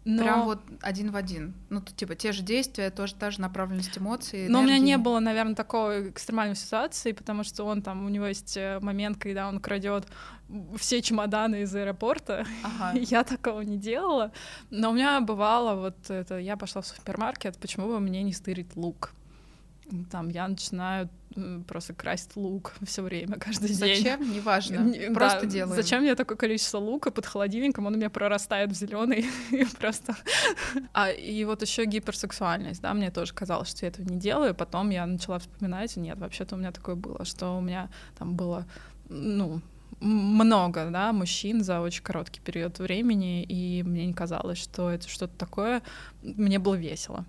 [SPEAKER 1] Но... Прям вот один в один. Ну, типа, те же действия, тоже та же направленность эмоций.
[SPEAKER 2] Но у меня не было, наверное, такой экстремальной ситуации, потому что он там, у него есть э, момент, когда он крадет все чемоданы из аэропорта. Ага. [LAUGHS] я такого не делала. Но у меня бывало вот это, я пошла в супермаркет, почему бы мне не стырить лук? Там я начинаю просто красть лук [LAUGHS] все время, каждый
[SPEAKER 1] Зачем?
[SPEAKER 2] день.
[SPEAKER 1] Зачем? Неважно. Просто
[SPEAKER 2] да,
[SPEAKER 1] делаем.
[SPEAKER 2] Зачем мне такое количество лука под холодильником? Он у меня прорастает в зеленый [LAUGHS] и просто. [LAUGHS] А и вот еще гиперсексуальность, да, мне тоже казалось, что я этого не делаю. Потом я начала вспоминать, нет, вообще-то у меня такое было, что у меня там было, ну, много, да, мужчин за очень короткий период времени, и мне не казалось, что это что-то такое. Мне было весело.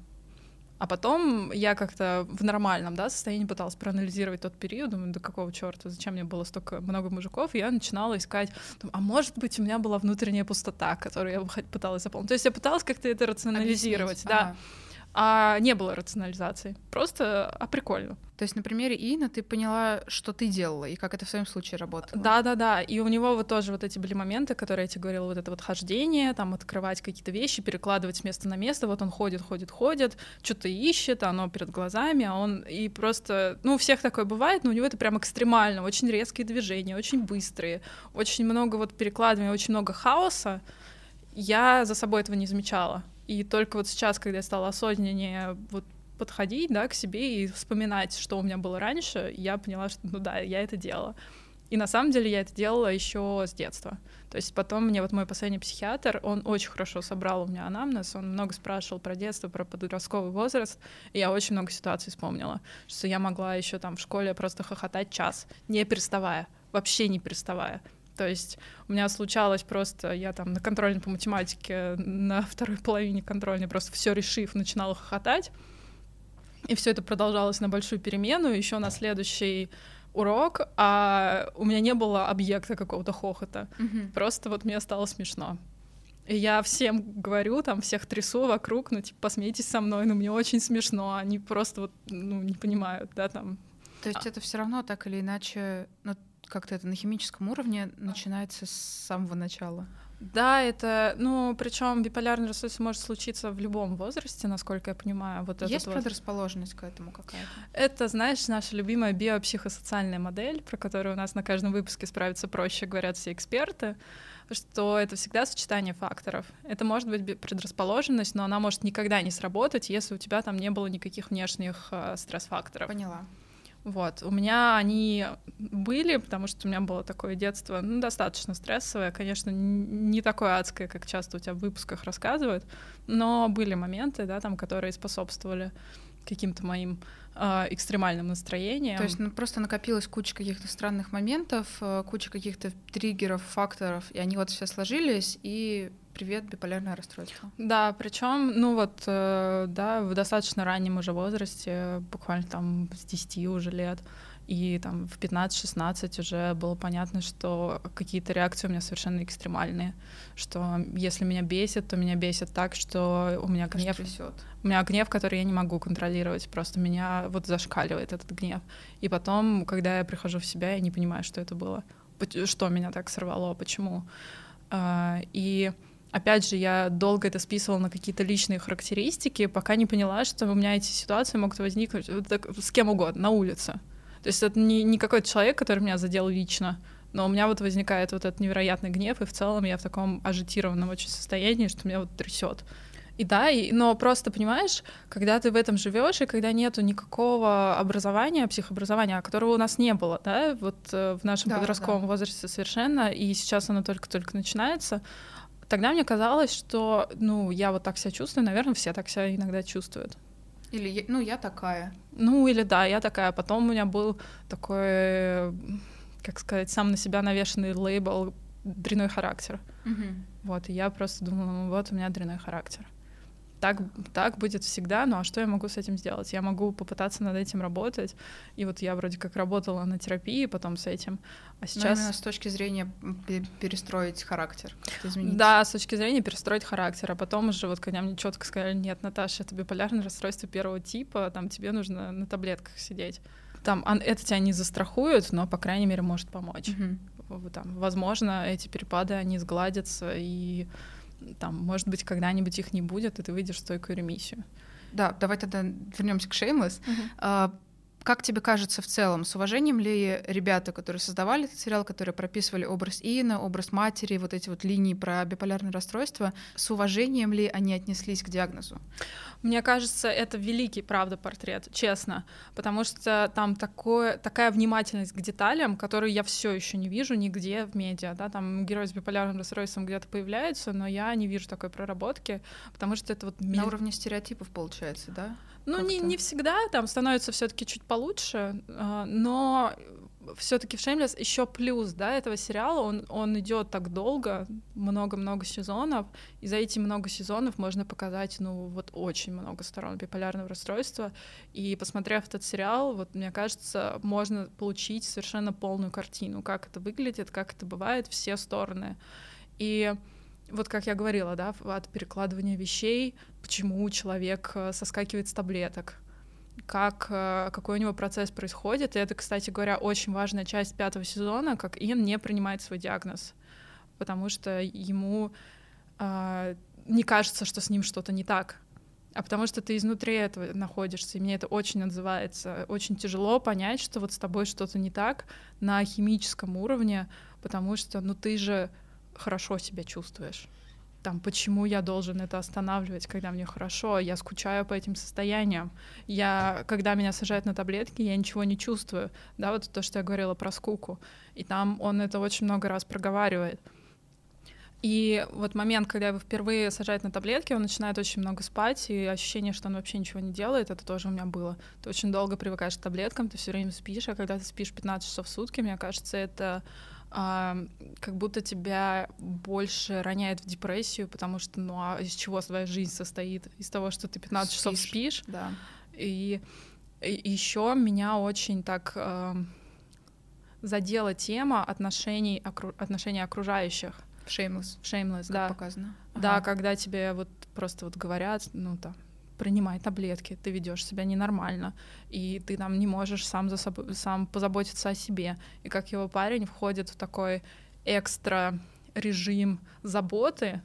[SPEAKER 2] А потом я как-то в нормальном да, состоянии пыталась проанализировать тот период, думаю, до какого черта, зачем мне было столько много мужиков, и я начинала искать, думаю, а может быть, у меня была внутренняя пустота, которую я пыталась заполнить. То есть я пыталась как-то это рационализировать, Объяснить. да. Ага. А не было рационализации. Просто, а прикольно.
[SPEAKER 1] То есть на примере Ина ты поняла, что ты делала и как это в своем случае работало.
[SPEAKER 2] Да, да, да. И у него вот тоже вот эти были моменты, которые я тебе говорила, вот это вот хождение, там открывать какие-то вещи, перекладывать с места на место. Вот он ходит, ходит, ходит, что-то ищет, оно перед глазами, а он и просто, ну, у всех такое бывает, но у него это прям экстремально, очень резкие движения, очень быстрые, очень много вот перекладывания, очень много хаоса. Я за собой этого не замечала. И только вот сейчас, когда я стала осознаннее вот подходить, да, к себе и вспоминать, что у меня было раньше, я поняла, что, ну да, я это делала. И на самом деле я это делала еще с детства. То есть потом мне вот мой последний психиатр, он очень хорошо собрал у меня анамнез, он много спрашивал про детство, про подростковый возраст, и я очень много ситуаций вспомнила, что я могла еще там в школе просто хохотать час, не переставая, вообще не переставая. То есть у меня случалось просто, я там на контрольной по математике, на второй половине контрольной просто все решив, начинала хохотать. И все это продолжалось на большую перемену, еще на следующий урок, а у меня не было объекта какого-то хохота.
[SPEAKER 1] Мгм.
[SPEAKER 2] Просто вот мне стало смешно. И я всем говорю, там всех трясу вокруг, ну, типа, посмейтесь со мной, ну, мне очень смешно. Они просто вот, ну, не понимают, да, там.
[SPEAKER 1] То есть это все равно так или иначе, ну, как-то это на химическом уровне начинается с самого начала.
[SPEAKER 2] Да, это, ну, причем биполярное расстройство может случиться в любом возрасте, насколько я понимаю. Вот
[SPEAKER 1] Есть
[SPEAKER 2] вот.
[SPEAKER 1] предрасположенность к этому какая-то?
[SPEAKER 2] Это, знаешь, наша любимая биопсихосоциальная модель, про которую у нас на каждом выпуске справиться проще, говорят все эксперты, что это всегда сочетание факторов. Это может быть предрасположенность, но она может никогда не сработать, если у тебя там не было никаких внешних э, стресс-факторов.
[SPEAKER 1] Поняла.
[SPEAKER 2] Вот, у меня они были, потому что у меня было такое детство, ну, достаточно стрессовое, конечно, не такое адское, как часто у тебя в выпусках рассказывают, но были моменты, да, там, которые способствовали каким-то моим экстремальным настроениям.
[SPEAKER 1] То есть ну, просто накопилась куча каких-то странных моментов, э, куча каких-то триггеров, факторов, и они вот все сложились, и привет, биполярное расстройство.
[SPEAKER 2] Да, причем, ну вот, э, да, в достаточно раннем уже возрасте, буквально там с 10 уже лет, и там в 15-16 уже было понятно, что какие-то реакции у меня совершенно экстремальные, что если меня бесит, то меня бесит так, что у меня гнев,
[SPEAKER 1] трясет.
[SPEAKER 2] у меня гнев, который я не могу контролировать, просто меня вот зашкаливает этот гнев. И потом, когда я прихожу в себя, я не понимаю, что это было, что меня так сорвало, почему. А, И опять же, я долго это списывала на какие-то личные характеристики, пока не поняла, что у меня эти ситуации могут возникнуть с кем угодно, на улице. То есть это не, не какой-то человек, который меня задел лично, но у меня вот возникает вот этот невероятный гнев, и в целом я в таком ажитированном очень состоянии, что меня вот трясет. И да, и, но просто понимаешь, когда ты в этом живешь, и когда нету никакого образования, психообразования, которого у нас не было, да, вот э, в нашем
[SPEAKER 1] Да,
[SPEAKER 2] подростковом
[SPEAKER 1] да.
[SPEAKER 2] возрасте совершенно, и сейчас оно только-только начинается, тогда мне казалось, что, ну, я вот так себя чувствую, наверное, все так себя иногда чувствуют.
[SPEAKER 1] Или, ну, я такая.
[SPEAKER 2] Ну, или да, я такая. Потом у меня был такой, как сказать, сам на себя навешенный лейбл дряной характер.
[SPEAKER 1] Мгм.
[SPEAKER 2] Вот, и я просто думала, ну вот у меня дряной характер. Так, так будет всегда, ну а что я могу с этим сделать? Я могу попытаться над этим работать. И вот я вроде как работала на терапии потом с этим, а
[SPEAKER 1] Сейчас...
[SPEAKER 2] сейчас...
[SPEAKER 1] именно с точки зрения пе- перестроить характер, изменить.
[SPEAKER 2] Да, с точки зрения перестроить характер, а потом уже вот когда мне четко сказали, нет, Наташа, это биполярное расстройство первого типа, там тебе нужно на таблетках сидеть. Там это тебя не застрахует, но, по крайней мере, может помочь. В- Там, возможно, эти перепады, они сгладятся, и там, может быть, когда-нибудь их не будет, и ты выйдешь в стойкую ремиссию.
[SPEAKER 1] Да, давай тогда вернемся к Shameless. А, Как тебе кажется в целом, с уважением ли ребята, которые создавали этот сериал, которые прописывали образ Иена, образ матери, вот эти вот линии про биполярное расстройство, с уважением ли они отнеслись к диагнозу?
[SPEAKER 2] Мне кажется, это великий, правда, портрет, честно, потому что там такое, такая внимательность к деталям, которую я все еще не вижу нигде в медиа, да, там герой с биполярным расстройством где-то появляется, но я не вижу такой проработки, потому что это вот...
[SPEAKER 1] На уровне стереотипов, получается, да?
[SPEAKER 2] Ну, не, не всегда, там становится все-таки чуть получше, а, но все-таки в Shameless еще плюс, да, этого сериала, он, он идет так долго, много-много сезонов, и за эти много сезонов можно показать, ну, вот очень много сторон биполярного расстройства, и посмотрев этот сериал, вот, мне кажется, можно получить совершенно полную картину, как это выглядит, как это бывает, все стороны. И вот как я говорила, да, от перекладывания вещей, почему человек э, соскакивает с таблеток, как, э, какой у него процесс происходит. И это, кстати говоря, очень важная часть пятого сезона, как Ин не принимает свой диагноз, потому что ему э, не кажется, что с ним что-то не так, а потому что ты изнутри этого находишься, и мне это очень отзывается. Очень тяжело понять, что вот с тобой что-то не так на химическом уровне, потому что, ну, ты же хорошо себя чувствуешь. Там, почему я должен это останавливать, когда мне хорошо, я скучаю по этим состояниям. Я, когда меня сажают на таблетки, я ничего не чувствую. Да, вот то, что я говорила про скуку. И там он это очень много раз проговаривает. И вот момент, когда его впервые сажают на таблетки, он начинает очень много спать, и ощущение, что он вообще ничего не делает, это тоже у меня было. Ты очень долго привыкаешь к таблеткам, ты все время спишь, а когда ты спишь 15 часов в сутки, мне кажется, это а, как будто тебя больше роняет в депрессию, потому что, ну а из чего твоя жизнь состоит? Из того, что ты 15 спишь, часов спишь.
[SPEAKER 1] Да.
[SPEAKER 2] И, и еще меня очень так э, задела тема отношений, окру, отношений окружающих.
[SPEAKER 1] Shameless.
[SPEAKER 2] Shameless,
[SPEAKER 1] как
[SPEAKER 2] да.
[SPEAKER 1] показано.
[SPEAKER 2] Да, ага. когда тебе вот просто вот говорят, ну там, принимай таблетки, ты ведешь себя ненормально, и ты там не можешь сам, за собой, сам позаботиться о себе. И как его парень входит в такой экстра режим заботы,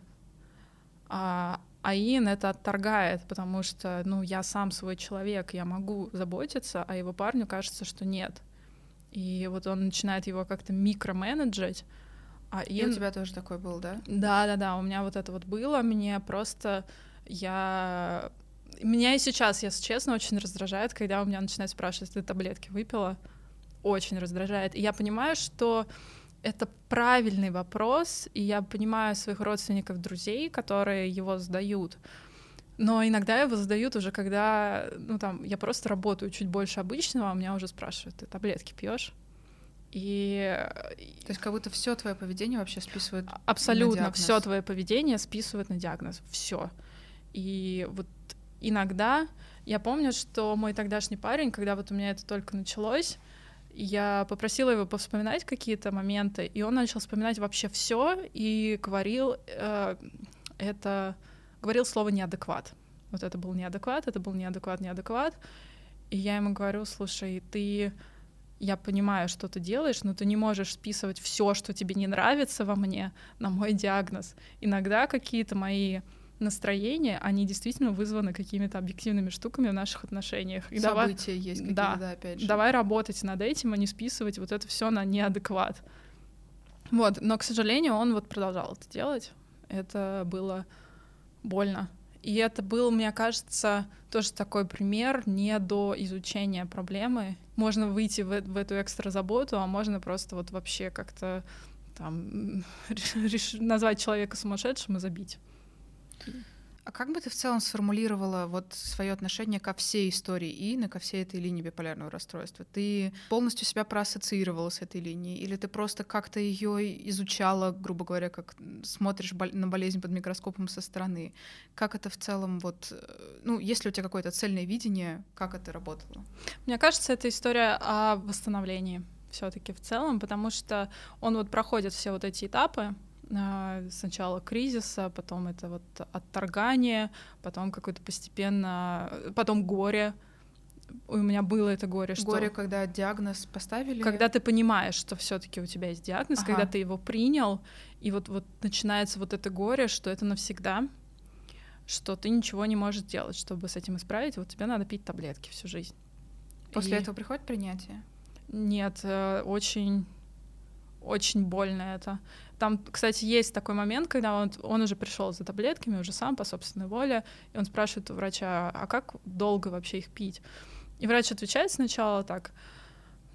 [SPEAKER 2] а, а это отторгает, потому что, ну, я сам свой человек, я могу заботиться, а его парню кажется, что нет. И вот он начинает его как-то микроменеджить,
[SPEAKER 1] а и Ин... у тебя тоже такой был, да?
[SPEAKER 2] Да, да, да, у меня вот это вот было. Мне просто я меня и сейчас, если честно, очень раздражает, когда у меня начинают спрашивать, ты таблетки выпила? Очень раздражает. И я понимаю, что это правильный вопрос, и я понимаю своих родственников, друзей, которые его задают. Но иногда его задают уже, когда, ну там, я просто работаю чуть больше обычного, а меня уже спрашивают, ты таблетки пьешь? И...
[SPEAKER 1] То есть как будто все твое поведение вообще списывают
[SPEAKER 2] Абсолютно все твое поведение списывают на диагноз. Все. И вот иногда я помню, что мой тогдашний парень, когда вот у меня это только началось, я попросила его повспоминать какие-то моменты, и он начал вспоминать вообще все и говорил э, это говорил слово неадекват. Вот это был неадекват, это был неадекват, неадекват. И я ему говорю, слушай, ты я понимаю, что ты делаешь, но ты не можешь списывать все, что тебе не нравится во мне, на мой диагноз. Иногда какие-то мои настроения, они действительно вызваны какими-то объективными штуками в наших отношениях.
[SPEAKER 1] И События давай, есть какие-то, да, да, опять же.
[SPEAKER 2] Давай работать над этим, а не списывать вот это все на неадекват. Вот, но, к сожалению, он вот продолжал это делать. Это было больно. И это был, мне кажется, тоже такой пример не до изучения проблемы. Можно выйти в, в эту экстра заботу, а можно просто вот вообще как-то там [LAUGHS] назвать человека сумасшедшим и забить.
[SPEAKER 1] А как бы ты в целом сформулировала вот свое отношение ко всей истории Ины, ко всей этой линии биполярного расстройства? Ты полностью себя проассоциировала с этой линией, или ты просто как-то ее изучала, грубо говоря, как смотришь на болезнь под микроскопом со стороны? Как это в целом вот, э, ну, есть ли у тебя какое-то цельное видение, как это работало?
[SPEAKER 2] Мне кажется, это история о восстановлении все-таки в целом, потому что он вот проходит все вот эти этапы, сначала кризиса, потом это вот отторгание, потом какое-то постепенно, потом горе. У меня было это горе,
[SPEAKER 1] что горе, когда диагноз поставили.
[SPEAKER 2] Когда ты понимаешь, что все-таки у тебя есть диагноз, ага. когда ты его принял, и вот вот начинается вот это горе, что это навсегда, что ты ничего не можешь делать, чтобы с этим исправить. Вот тебе надо пить таблетки всю жизнь.
[SPEAKER 1] После и... этого приходит принятие?
[SPEAKER 2] Нет, э, очень очень больно это. Там, кстати, есть такой момент, когда он, он уже пришел за таблетками, уже сам по собственной воле, и он спрашивает у врача, а как долго вообще их пить? И врач отвечает сначала так,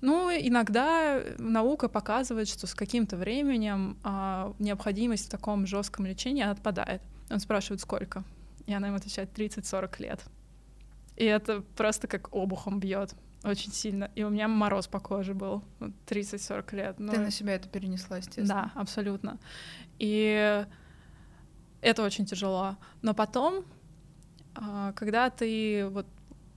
[SPEAKER 2] ну, иногда наука показывает, что с каким-то временем а, необходимость в таком жестком лечении отпадает. Он спрашивает, сколько? И она ему отвечает 30-40 лет. И это просто как обухом бьет очень сильно. И у меня мороз по коже был 30-40 лет.
[SPEAKER 1] Но... Ты на себя это перенесла, естественно.
[SPEAKER 2] Да, абсолютно. И это очень тяжело. Но потом, а, когда ты вот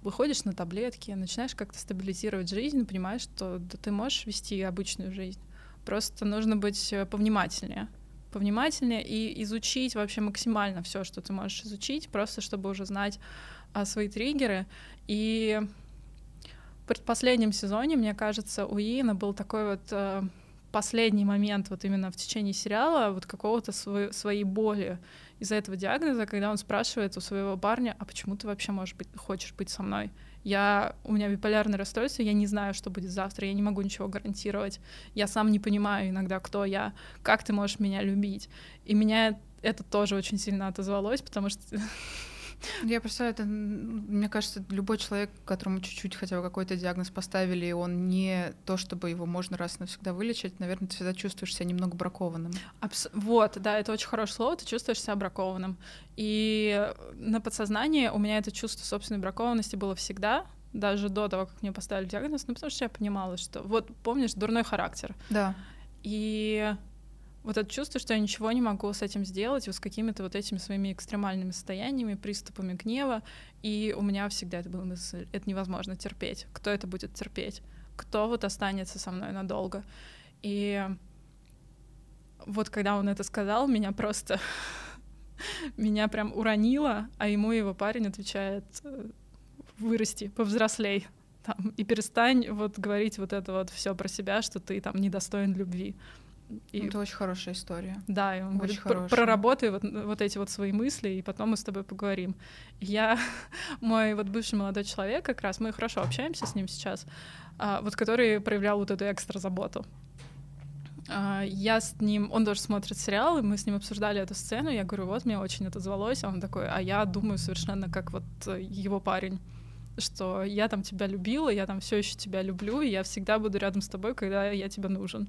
[SPEAKER 2] выходишь на таблетки, начинаешь как-то стабилизировать жизнь, понимаешь, что да, ты можешь вести обычную жизнь. Просто нужно быть э, повнимательнее. повнимательнее и изучить вообще максимально все, что ты можешь изучить, просто чтобы уже знать а, свои триггеры. И предпоследнем сезоне, мне кажется, у Иена был такой вот э, последний момент вот именно в течение сериала вот какого-то свой, своей боли из-за этого диагноза, когда он спрашивает у своего парня, а почему ты вообще можешь быть, хочешь быть со мной? Я, у меня биполярное расстройство, я не знаю, что будет завтра, я не могу ничего гарантировать. Я сам не понимаю иногда, кто я, как ты можешь меня любить. И меня это тоже очень сильно отозвалось, потому что [LAUGHS]
[SPEAKER 1] Я представляю, это, мне кажется, любой человек, которому чуть-чуть хотя бы какой-то диагноз поставили, он не то, чтобы его можно раз и навсегда вылечить, наверное, ты всегда чувствуешь себя немного бракованным.
[SPEAKER 2] Абс- вот, да, это очень хорошее слово, ты чувствуешь себя бракованным. И на подсознании у меня это чувство собственной бракованности было всегда, даже до того, как мне поставили диагноз, ну, потому что я понимала, что... Вот, помнишь, дурной характер.
[SPEAKER 1] Да.
[SPEAKER 2] И вот это чувство, что я ничего не могу с этим сделать, вот с какими-то вот этими своими экстремальными состояниями, приступами гнева, и у меня всегда это была мысль, это невозможно терпеть. Кто это будет терпеть? Кто вот останется со мной надолго? И вот когда он это сказал, меня просто [LAUGHS] меня прям уронило, а ему его парень отвечает э, вырасти, повзрослей там, и перестань вот говорить вот это вот все про себя, что ты там недостоин любви.
[SPEAKER 1] И... Это очень хорошая история.
[SPEAKER 2] Да, и он очень говорит, проработай вот, вот эти вот свои мысли, и потом мы с тобой поговорим. Я, [LAUGHS] мой вот бывший молодой человек, как раз, мы хорошо общаемся с ним сейчас, а, вот который проявлял вот эту экстра заботу. А, я с ним, он тоже смотрит сериал, и мы с ним обсуждали эту сцену, я говорю, вот, мне очень это звалось, а он такой, а я думаю совершенно как вот его парень что я там тебя любила, я там все еще тебя люблю, и я всегда буду рядом с тобой, когда я тебе нужен.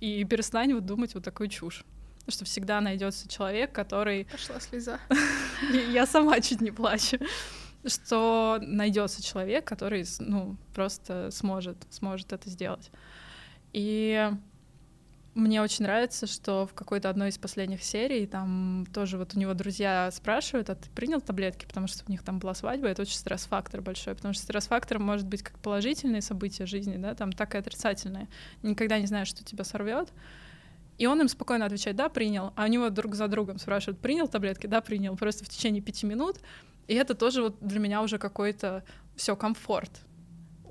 [SPEAKER 2] И перестань вот думать вот такую чушь. Что всегда найдется человек, который...
[SPEAKER 1] Пошла слеза. [LAUGHS]
[SPEAKER 2] Я сама чуть не плачу. Что найдется человек, который, ну, просто сможет, сможет это сделать. И мне очень нравится, что в какой-то одной из последних серий там тоже вот у него друзья спрашивают, а ты принял таблетки, потому что у них там была свадьба, это очень стресс-фактор большой, потому что стресс-фактор может быть как положительные события жизни, да, там так и отрицательные. Никогда не знаешь, что тебя сорвет. И он им спокойно отвечает, да, принял. А у него друг за другом спрашивают, принял таблетки? Да, принял. Просто в течение пяти минут. И это тоже вот для меня уже какой-то все комфорт.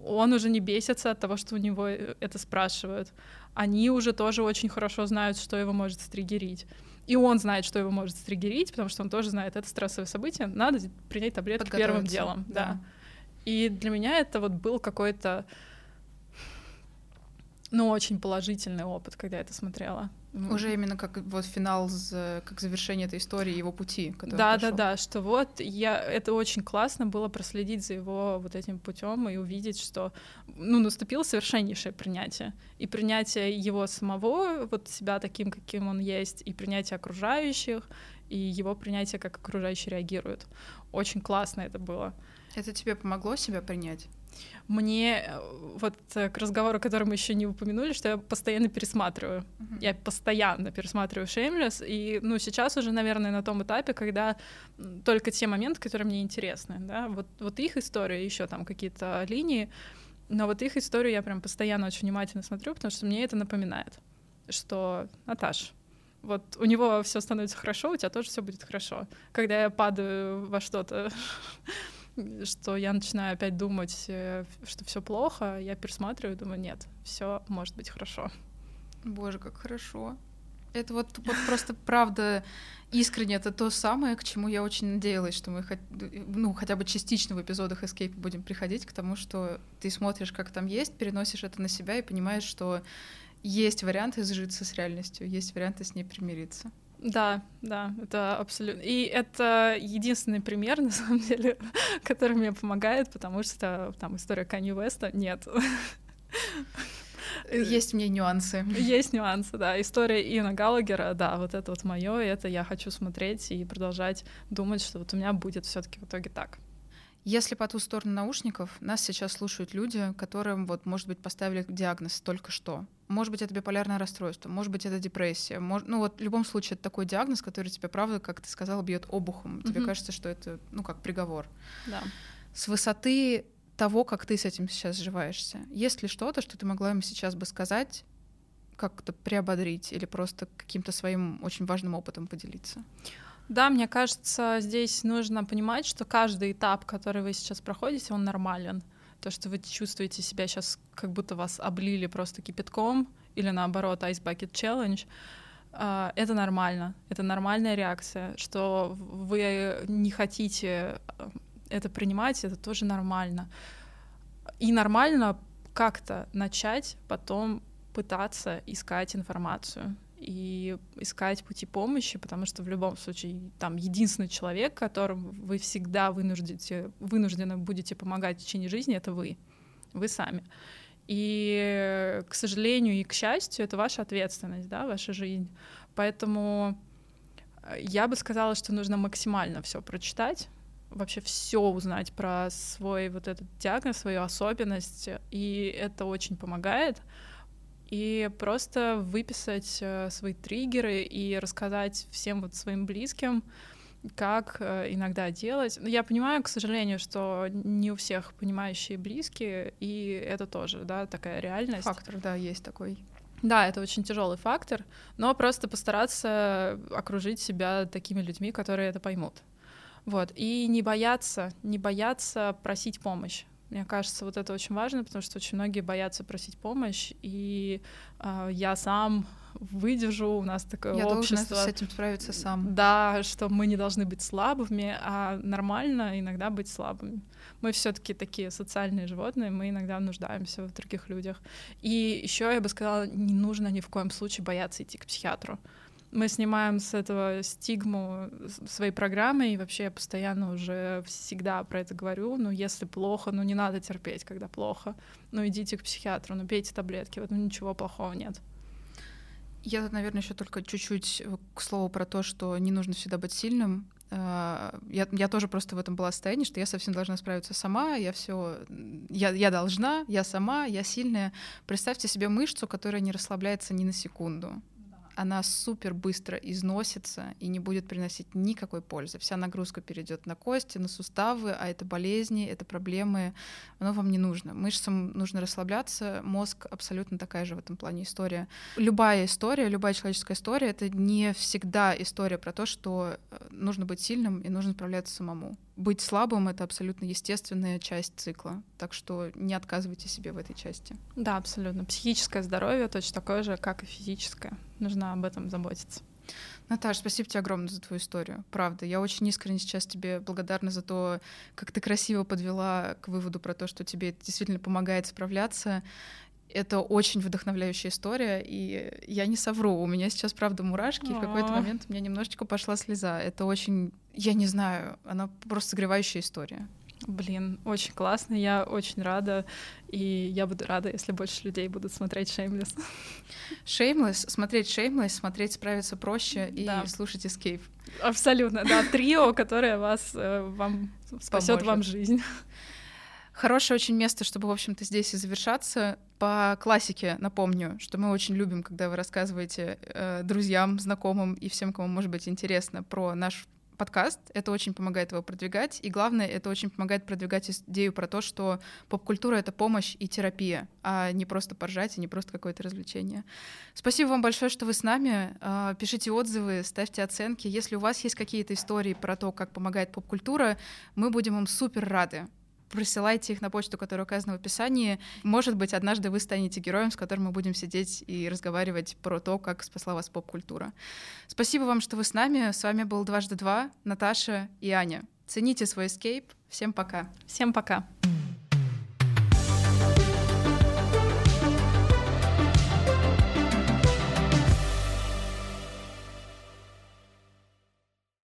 [SPEAKER 2] Он уже не бесится от того, что у него э, это спрашивают они уже тоже очень хорошо знают, что его может стригерить. И он знает, что его может стригерить, потому что он тоже знает, это стрессовое событие, надо принять таблетку первым делом. Да. да. И для меня это вот был какой-то, ну, очень положительный опыт, когда я это смотрела.
[SPEAKER 1] Ну, Уже именно как вот финал, как завершение этой истории, его пути.
[SPEAKER 2] Да, да, да, что вот я это очень классно было проследить за его вот этим путем и увидеть, что ну наступило совершеннейшее принятие и принятие его самого вот себя таким, каким он есть, и принятие окружающих, и его принятие, как окружающие реагируют. Очень классно это было.
[SPEAKER 1] Это тебе помогло себя принять?
[SPEAKER 2] Мне э, вот э, к разговору, который мы еще не упомянули, что я постоянно пересматриваю. Uh-huh. Я постоянно пересматриваю Shameless, и ну сейчас уже, наверное, на том этапе, когда только те моменты, которые мне интересны, да, вот вот их история, еще там какие-то линии, но вот их историю я прям постоянно очень внимательно смотрю, потому что мне это напоминает, что Наташ, вот у него все становится хорошо, у тебя тоже все будет хорошо. Когда я падаю во что-то [LAUGHS] что я начинаю опять думать, э, что все плохо, я пересматриваю, думаю, нет, все может быть хорошо.
[SPEAKER 1] Боже, как хорошо. Это вот, вот просто правда искренне это то самое, к чему я очень надеялась, что мы хоть, ну, хотя бы частично в эпизодах Escape будем приходить к тому, что ты смотришь, как там есть, переносишь это на себя и понимаешь, что есть варианты сжиться с реальностью, есть варианты с ней примириться.
[SPEAKER 2] Да, да, это абсолютно. И это единственный пример, [LAUGHS] на самом деле, который мне помогает, потому что там история Канье Веста нет.
[SPEAKER 1] Есть мне нюансы.
[SPEAKER 2] Есть нюансы, да. История Иона Галагера, да, вот это вот мое, это я хочу смотреть и продолжать думать, что вот у меня будет все-таки в итоге так.
[SPEAKER 1] Если по ту сторону наушников нас сейчас слушают люди, которым вот, может быть, поставили диагноз только что, может быть, это биполярное расстройство, может быть, это депрессия. Может, ну вот в любом случае это такой диагноз, который тебя, правда, как ты сказала, бьет обухом. Тебе mm-hmm. кажется, что это, ну, как приговор.
[SPEAKER 2] Да.
[SPEAKER 1] С высоты того, как ты с этим сейчас сживаешься, есть ли что-то, что ты могла им сейчас бы сказать, как-то приободрить или просто каким-то своим очень важным опытом поделиться?
[SPEAKER 2] Да, мне кажется, здесь нужно понимать, что каждый этап, который вы сейчас проходите, он нормален. То, что вы чувствуете себя сейчас, как будто вас облили просто кипятком, или наоборот, Ice Bucket Challenge, а, это нормально. Это нормальная реакция. Что вы не хотите э, это принимать, это тоже нормально. И нормально как-то начать потом пытаться искать информацию и искать пути помощи, потому что в любом случае там единственный человек, которому вы всегда вынуждите, вынуждены будете помогать в течение жизни, это вы, вы сами. И, к сожалению и к счастью, это ваша ответственность, да, ваша жизнь. Поэтому э, я бы сказала, что нужно максимально все прочитать, вообще все узнать про свой вот этот диагноз, свою особенность, и это очень помогает. И просто выписать э, свои триггеры и рассказать всем вот своим близким, как э, иногда делать. Я понимаю, к сожалению, что не у всех понимающие близкие, и это тоже, да, такая реальность.
[SPEAKER 1] Фактор, да, есть такой.
[SPEAKER 2] Да, это очень тяжелый фактор, но просто постараться окружить себя такими людьми, которые это поймут. Вот. И не бояться, не бояться просить помощь. Мне кажется, вот это очень важно, потому что очень многие боятся просить помощь, и э, я сам выдержу, у нас такое
[SPEAKER 1] я
[SPEAKER 2] общество.
[SPEAKER 1] Я с этим справиться сам.
[SPEAKER 2] Да, что мы не должны быть слабыми, а нормально иногда быть слабыми. Мы все-таки такие социальные животные, мы иногда нуждаемся в других людях. И еще я бы сказала, не нужно ни в коем случае бояться идти к психиатру мы снимаем с этого стигму своей программы, и вообще я постоянно уже всегда про это говорю, ну, если плохо, ну, не надо терпеть, когда плохо, ну, идите к психиатру, ну, пейте таблетки, вот ну, ничего плохого нет.
[SPEAKER 1] Я тут, наверное, еще только чуть-чуть к слову про то, что не нужно всегда быть сильным. А, я, я тоже просто в этом была состоянии, что я совсем должна справиться сама, я все, я, я должна, я сама, я сильная. Представьте себе мышцу, которая не расслабляется ни на секунду она супер быстро износится и не будет приносить никакой пользы. Вся нагрузка перейдет на кости, на суставы, а это болезни, это проблемы, оно вам не нужно. Мышцам нужно расслабляться, мозг абсолютно такая же в этом плане история. Любая история, любая человеческая история — это не всегда история про то, что э, нужно быть сильным и нужно справляться самому быть слабым — это абсолютно естественная часть цикла, так что не отказывайте себе в этой части.
[SPEAKER 2] Да, абсолютно. Психическое здоровье точно такое же, как и физическое. Нужно об этом заботиться.
[SPEAKER 1] Наташа, спасибо тебе огромное за твою историю. Правда, я очень искренне сейчас тебе благодарна за то, как ты красиво подвела к выводу про то, что тебе это действительно помогает справляться. Это очень вдохновляющая история, и я не совру, у меня сейчас, правда, мурашки, и в какой-то момент у меня немножечко пошла слеза. Это очень, я не знаю, она просто согревающая история.
[SPEAKER 2] Блин, очень классно, я очень рада, и я буду рада, если больше людей будут смотреть Shameless.
[SPEAKER 1] Shameless, смотреть Shameless, смотреть справиться проще и да. слушать Escape.
[SPEAKER 2] Абсолютно, да, трио, которое вас, э, вам спасет вам жизнь.
[SPEAKER 1] Хорошее очень место, чтобы, в общем-то, здесь и завершаться. По классике напомню, что мы очень любим, когда вы рассказываете э, друзьям, знакомым и всем, кому может быть интересно про наш подкаст. Это очень помогает его продвигать. И главное, это очень помогает продвигать идею про то, что поп-культура — это помощь и терапия, а не просто поржать и не просто какое-то развлечение. Спасибо вам большое, что вы с нами. А, пишите отзывы, ставьте оценки. Если у вас есть какие-то истории про то, как помогает поп-культура, мы будем им супер рады присылайте их на почту, которая указана в описании. Может быть, однажды вы станете героем, с которым мы будем сидеть и разговаривать про то, как спасла вас поп-культура. Спасибо вам, что вы с нами. С вами был дважды два, Наташа и Аня. Цените свой эскейп. Всем пока.
[SPEAKER 2] Всем пока.